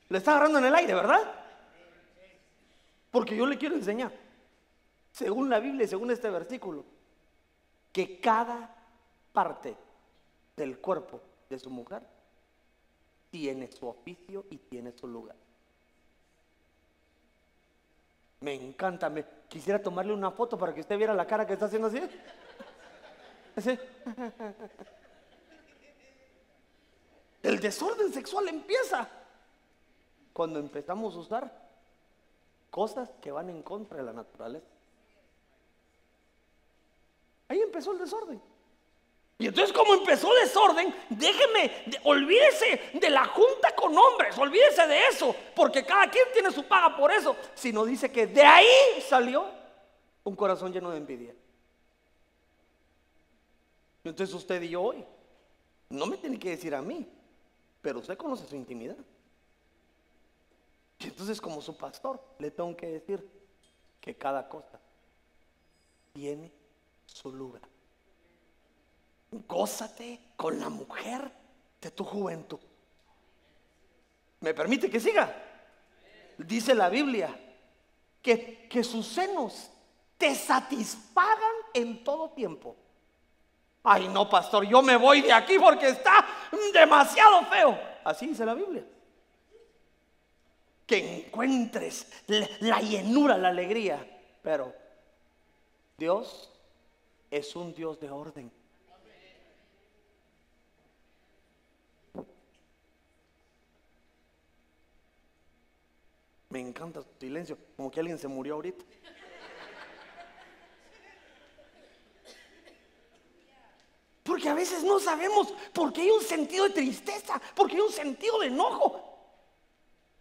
Le está agarrando en el aire, ¿verdad? Porque yo le quiero enseñar, según la Biblia y según este versículo, que cada parte del cuerpo de su mujer tiene su oficio y tiene su lugar. Me encanta, me quisiera tomarle una foto para que usted viera la cara que está haciendo así. Así. El desorden sexual empieza cuando empezamos a usar cosas que van en contra de la naturaleza. Ahí empezó el desorden. Y entonces como empezó el desorden, déjeme, olvídese de la junta con hombres, olvídese de eso, porque cada quien tiene su paga por eso, sino dice que de ahí salió un corazón lleno de envidia. Entonces usted y yo hoy, no me tiene que decir a mí, pero usted conoce su intimidad. Y entonces como su pastor le tengo que decir que cada cosa tiene su lugar. Gózate con la mujer de tu juventud. ¿Me permite que siga? Dice la Biblia que, que sus senos te satisfagan en todo tiempo. Ay, no, pastor, yo me voy de aquí porque está demasiado feo. Así dice la Biblia. Que en encuentres la, llenura, la alegría. Pero Dios es un Dios de orden. Me encanta su silencio, como que alguien se murió ahorita. Porque a veces no sabemos porque hay un sentido de tristeza, porque hay un sentido de enojo.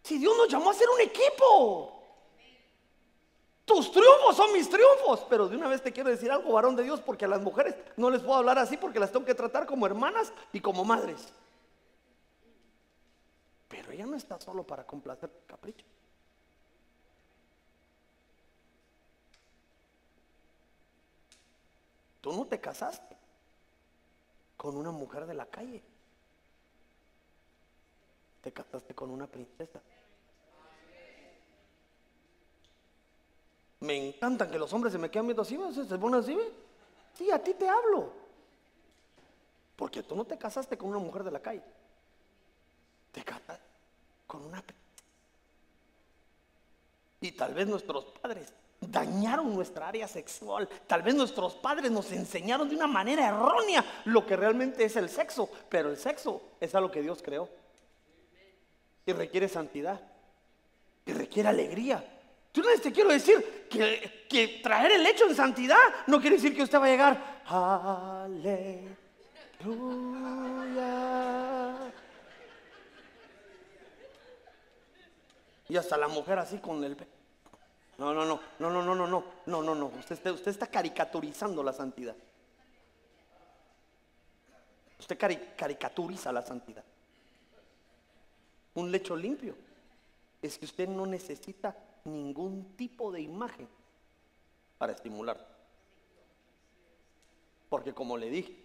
Si Dios nos llamó a ser un equipo. Tus triunfos son mis triunfos. Pero de una vez te quiero decir algo, varón de Dios, porque a las mujeres no les puedo hablar así porque las tengo que tratar como hermanas y como madres. Pero ella no está solo para complacer tu capricho. Tú no te casaste con una mujer de la calle. Te casaste con una princesa. Me encantan que los hombres se me quedan viendo así, ¿se ponen así? Sí, a ti te hablo. Porque tú no te casaste con una mujer de la calle. Te casaste con una. Y tal vez nuestros padres dañaron nuestra área sexual. Tal vez nuestros padres nos enseñaron de una manera errónea lo que realmente es el sexo, pero el sexo es algo que Dios creó. Y requiere santidad. Y requiere alegría. Tú no te quiero decir que, que traer el hecho en santidad no quiere decir que usted va a llegar. Aleluya. Y hasta la mujer así con el no, no, no, no, no, no, no, no, no, no, no. Usted, está, usted está caricaturizando la santidad. Usted caricaturiza la santidad. Un lecho limpio es que usted no necesita ningún tipo de imagen para estimular. Porque como le dije,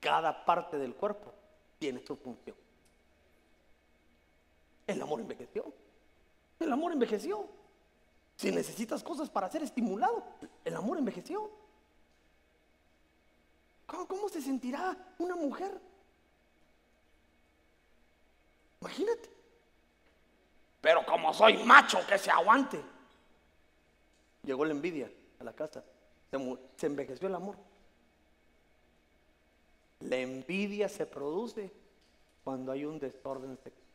cada parte del cuerpo tiene su función. El amor envejeció. El amor envejeció. Si necesitas cosas para ser estimulado, el amor envejeció. ¿Cómo, se sentirá una mujer? Imagínate. Pero como soy macho, que se aguante. Llegó la envidia a la casa. Se, se envejeció el amor. La envidia se produce cuando hay un desorden sexual.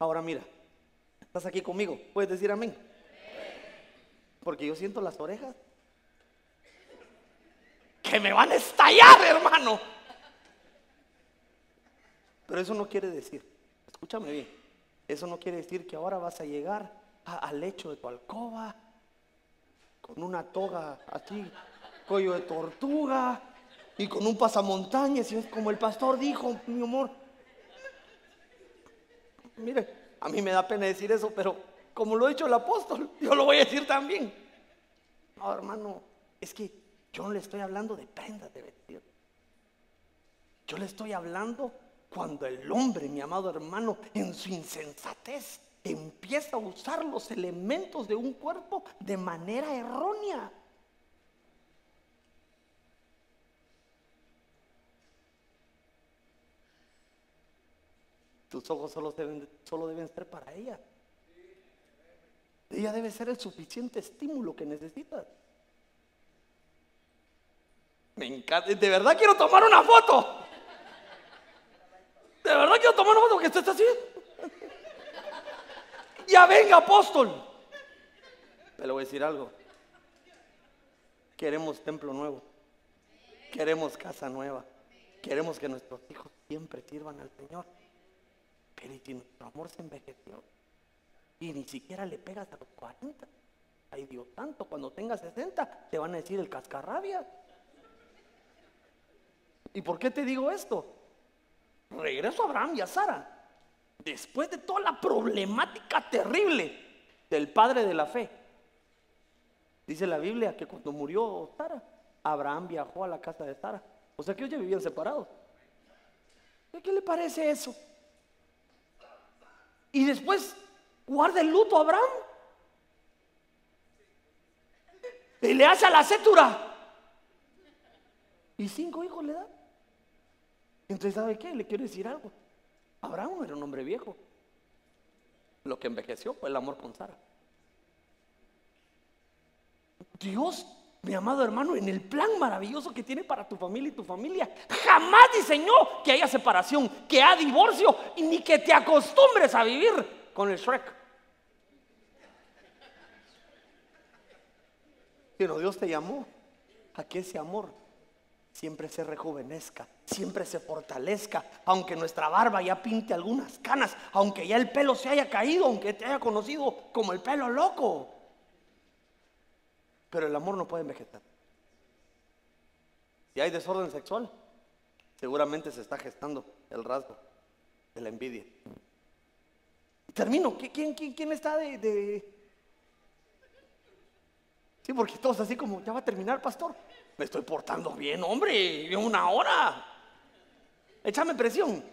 Ahora mira, estás aquí conmigo, puedes decir amén. Porque yo siento las orejas que me van a estallar, hermano. Pero eso no quiere decir, escúchame bien, eso no quiere decir que ahora vas a llegar al lecho de tu alcoba con una toga así, cuello de tortuga y con un pasamontañas, y es como el pastor dijo, mi amor, Mire, a mí me da pena decir eso, pero como lo ha dicho el apóstol, (laughs) yo lo voy a decir también. No, hermano, es que yo no le estoy hablando de prendas de vestir. Yo le estoy hablando cuando el hombre, mi amado hermano, en su insensatez empieza a usar los elementos de un cuerpo de manera errónea. Tus ojos solo deben, solo deben ser para ella. Ella debe ser el suficiente estímulo que necesitas. Me encanta. De verdad quiero tomar una foto. De verdad quiero tomar una foto que usted está. (laughs) Ya venga, apóstol. Te lo voy a decir algo. Queremos templo nuevo. Queremos casa nueva. Queremos que nuestros hijos siempre sirvan al Señor. Pero si nuestro amor se envejeció y ni siquiera le pegas a los 40. Ay Dios tanto, cuando tengas 60 te van a decir el cascarrabia. ¿Y por qué te digo esto? Regreso a Abraham y a Sara. Después de toda la problemática terrible del padre de la fe. Dice la Biblia que cuando murió Sara, Abraham viajó a la casa de Sara. O sea que ellos ya vivían separados. ¿Qué le parece eso? Y después guarda el luto a Abraham. Y le hace a la cétura. Y cinco hijos le da. Entonces, ¿sabe qué? Le quiero decir algo. Abraham era un hombre viejo. Lo que envejeció fue el amor con Sara. Dios, mi amado hermano, en el plan maravilloso que tiene para tu familia y tu familia, jamás diseñó que haya separación, que haya divorcio y ni que te acostumbres a vivir con el Shrek. Pero Dios te llamó a que ese amor siempre se rejuvenezca, siempre se fortalezca, aunque nuestra barba ya pinte algunas canas, aunque ya el pelo se haya caído, aunque te haya conocido como el pelo loco. Pero el amor no puede envejecer. Si hay desorden sexual, seguramente se está gestando el rasgo de la envidia. Termino. ¿Quién, está de, de Sí, porque todos así como, ya va a terminar, pastor. Me estoy portando bien, hombre, una hora. Échame presión.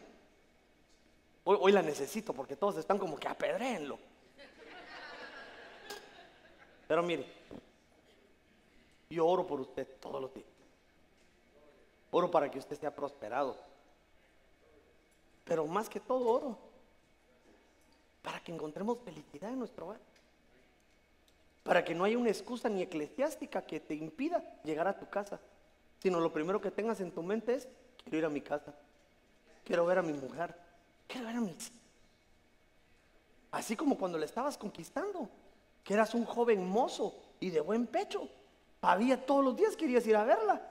Hoy, hoy la necesito porque todos están como que apedréenlo. Pero mire, yo oro por usted todos los días. Oro para que usted sea prosperado. Pero más que todo oro. Para que encontremos felicidad en nuestro hogar. Para que no haya una excusa ni eclesiástica que te impida llegar a tu casa, sino lo primero que tengas en tu mente es, quiero ir a mi casa, quiero ver a mi mujer, quiero ver a mis... Así como cuando le estabas conquistando, que eras un joven mozo y de buen pecho, había todos los días querías ir a verla.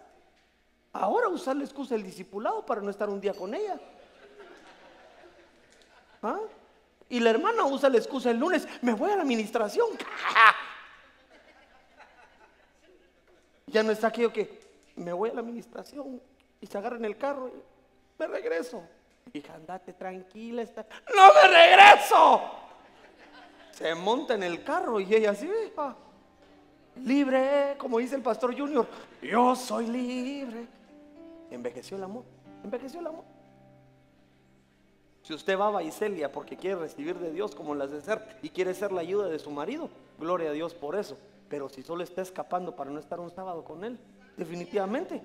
Ahora usar la excusa del discipulado para no estar un día con ella. ¿Ah? Y la hermana usa la excusa el lunes, me voy a la administración. (laughs) Ya no está aquello que me voy a la administración y se agarra en el carro y me regreso. Hija, andate tranquila. Está... ¡No me regreso! Se monta en el carro y ella así, libre, como dice el pastor Junior, yo soy libre. Envejeció el amor, envejeció el amor. Si usted va a Baicelia porque quiere recibir de Dios como las de ser y quiere ser la ayuda de su marido, gloria a Dios por eso. Pero si solo está escapando para no estar un sábado con él, definitivamente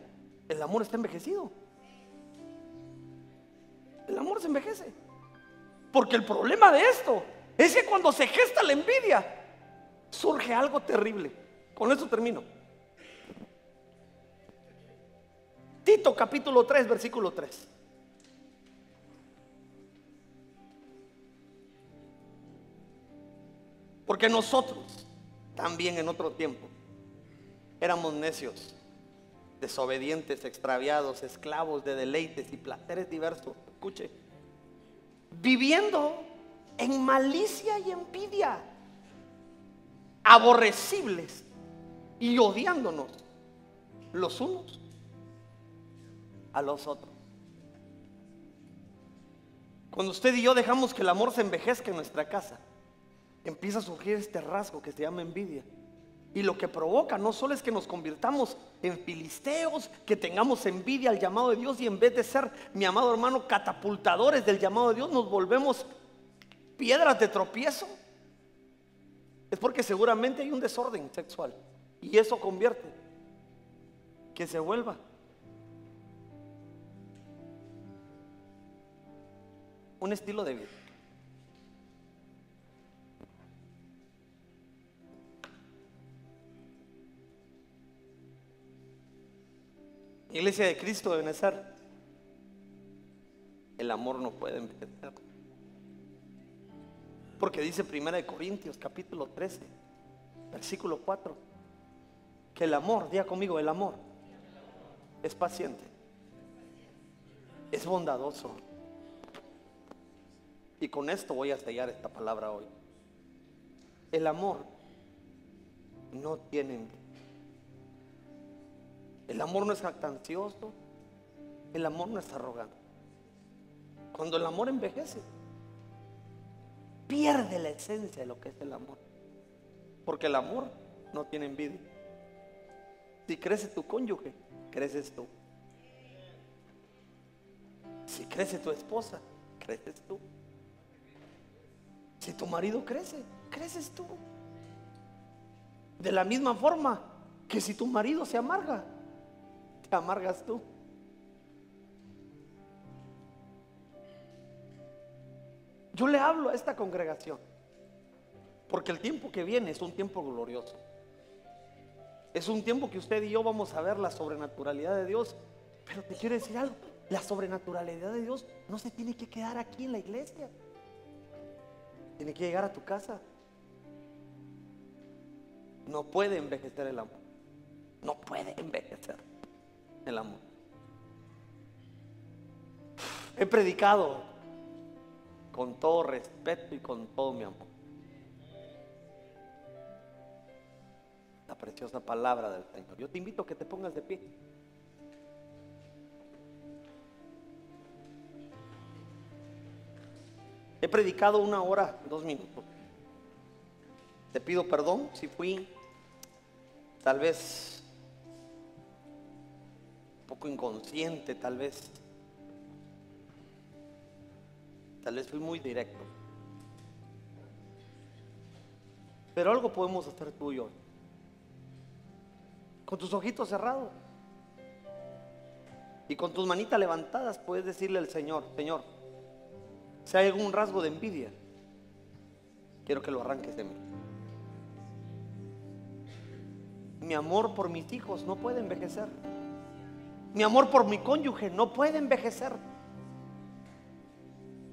el amor está envejecido. El amor se envejece. Porque el problema de esto es que cuando se gesta la envidia, surge algo terrible. Con eso termino. Tito capítulo 3, versículo 3. Porque nosotros, también en otro tiempo. Éramos necios, desobedientes, extraviados, esclavos de deleites y placeres diversos. Escuche, viviendo en malicia y envidia, aborrecibles y odiándonos los unos a los otros. Cuando usted y yo dejamos que el amor se envejezca en nuestra casa, empieza a surgir este rasgo que se llama envidia. Y lo que provoca no solo es que nos convirtamos en filisteos, que tengamos envidia al llamado de Dios y en vez de ser, mi amado hermano, catapultadores del llamado de Dios, nos volvemos piedras de tropiezo. Es porque seguramente hay un desorden sexual y eso convierte que se vuelva un estilo de vida. Iglesia de Cristo debe ser. El amor no puede envejecer. Porque dice Primera de Corintios capítulo 13, versículo 4, el amor, diga conmigo, el amor es paciente, es bondadoso. Y con esto voy a sellar esta palabra hoy. El amor no tiene el amor no es jactancioso. El amor no es arrogante. Cuando el amor envejece, pierde la esencia de lo que es el amor. Porque el amor no tiene envidia. Si crece tu cónyuge, creces tú. Si crece tu esposa, creces tú. Si tu marido crece, creces tú. De la misma forma que si tu marido se amarga, te amargas tú. Yo le hablo a esta congregación, porque el tiempo que viene es un tiempo glorioso. Es un tiempo que usted y yo vamos a ver la sobrenaturalidad de Dios. Pero te quiero decir algo, la sobrenaturalidad de Dios no se tiene que quedar aquí en la iglesia. Tiene que llegar a tu casa. No puede envejecer el amor. No puede envejecer el amor. He predicado con todo respeto y con todo mi amor. Preciosa palabra del Señor. Yo te invito a que te pongas de pie. He predicado una hora, dos minutos. Te pido perdón si fui tal vez un poco inconsciente, tal vez. Tal vez fui muy directo. Pero algo podemos hacer tú y yo. Con tus ojitos cerrados. Y con tus manitas levantadas puedes decirle al Señor, Señor, si hay algún rasgo de envidia, quiero que lo arranques de mí. Mi amor por mis hijos no puede envejecer. Mi amor por mi cónyuge no puede envejecer.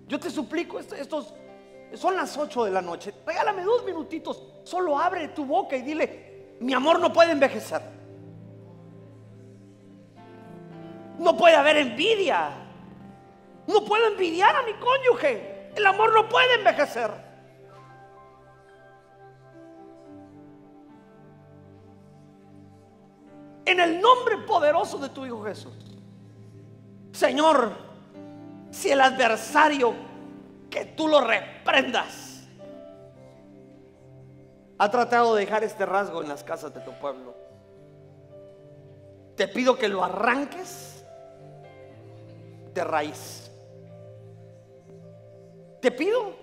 Yo te suplico, estos son las 8 de la noche. Regálame dos minutitos. Solo abre tu boca y dile, mi amor no puede envejecer. No puede haber envidia. No puedo envidiar a mi cónyuge. El amor no puede envejecer. En el nombre poderoso de tu Hijo Jesús. Señor, si el adversario, que tú lo reprendas, ha tratado de dejar este rasgo en las casas de tu pueblo, te pido que lo arranques raíz. Te pido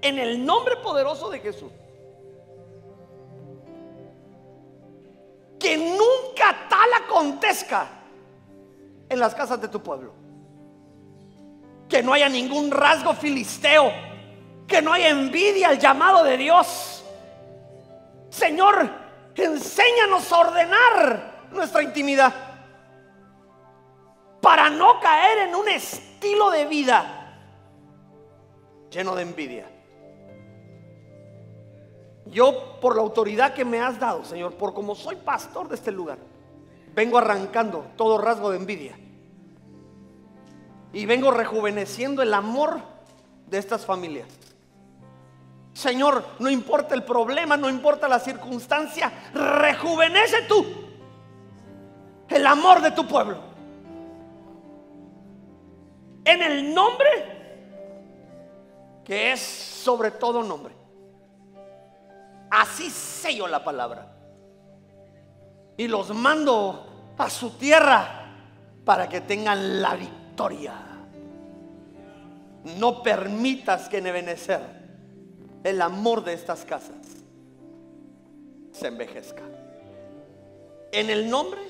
en el nombre poderoso de Jesús que nunca tal acontezca en las casas de tu pueblo. Que no haya ningún rasgo filisteo, que no haya envidia al llamado de Dios. Señor, enséñanos a ordenar nuestra intimidad para no caer en un estilo de vida lleno de envidia. Yo, por la autoridad que me has dado, Señor, por como soy pastor de este lugar, vengo arrancando todo rasgo de envidia. Y vengo rejuveneciendo el amor de estas familias. Señor, no importa el problema, no importa la circunstancia, rejuvenece tú el amor de tu pueblo. En el nombre que es sobre todo nombre. Así sello la palabra. Y los mando a su tierra para que tengan la victoria. No permitas que en Ebenezer el amor de estas casas se envejezca. En el nombre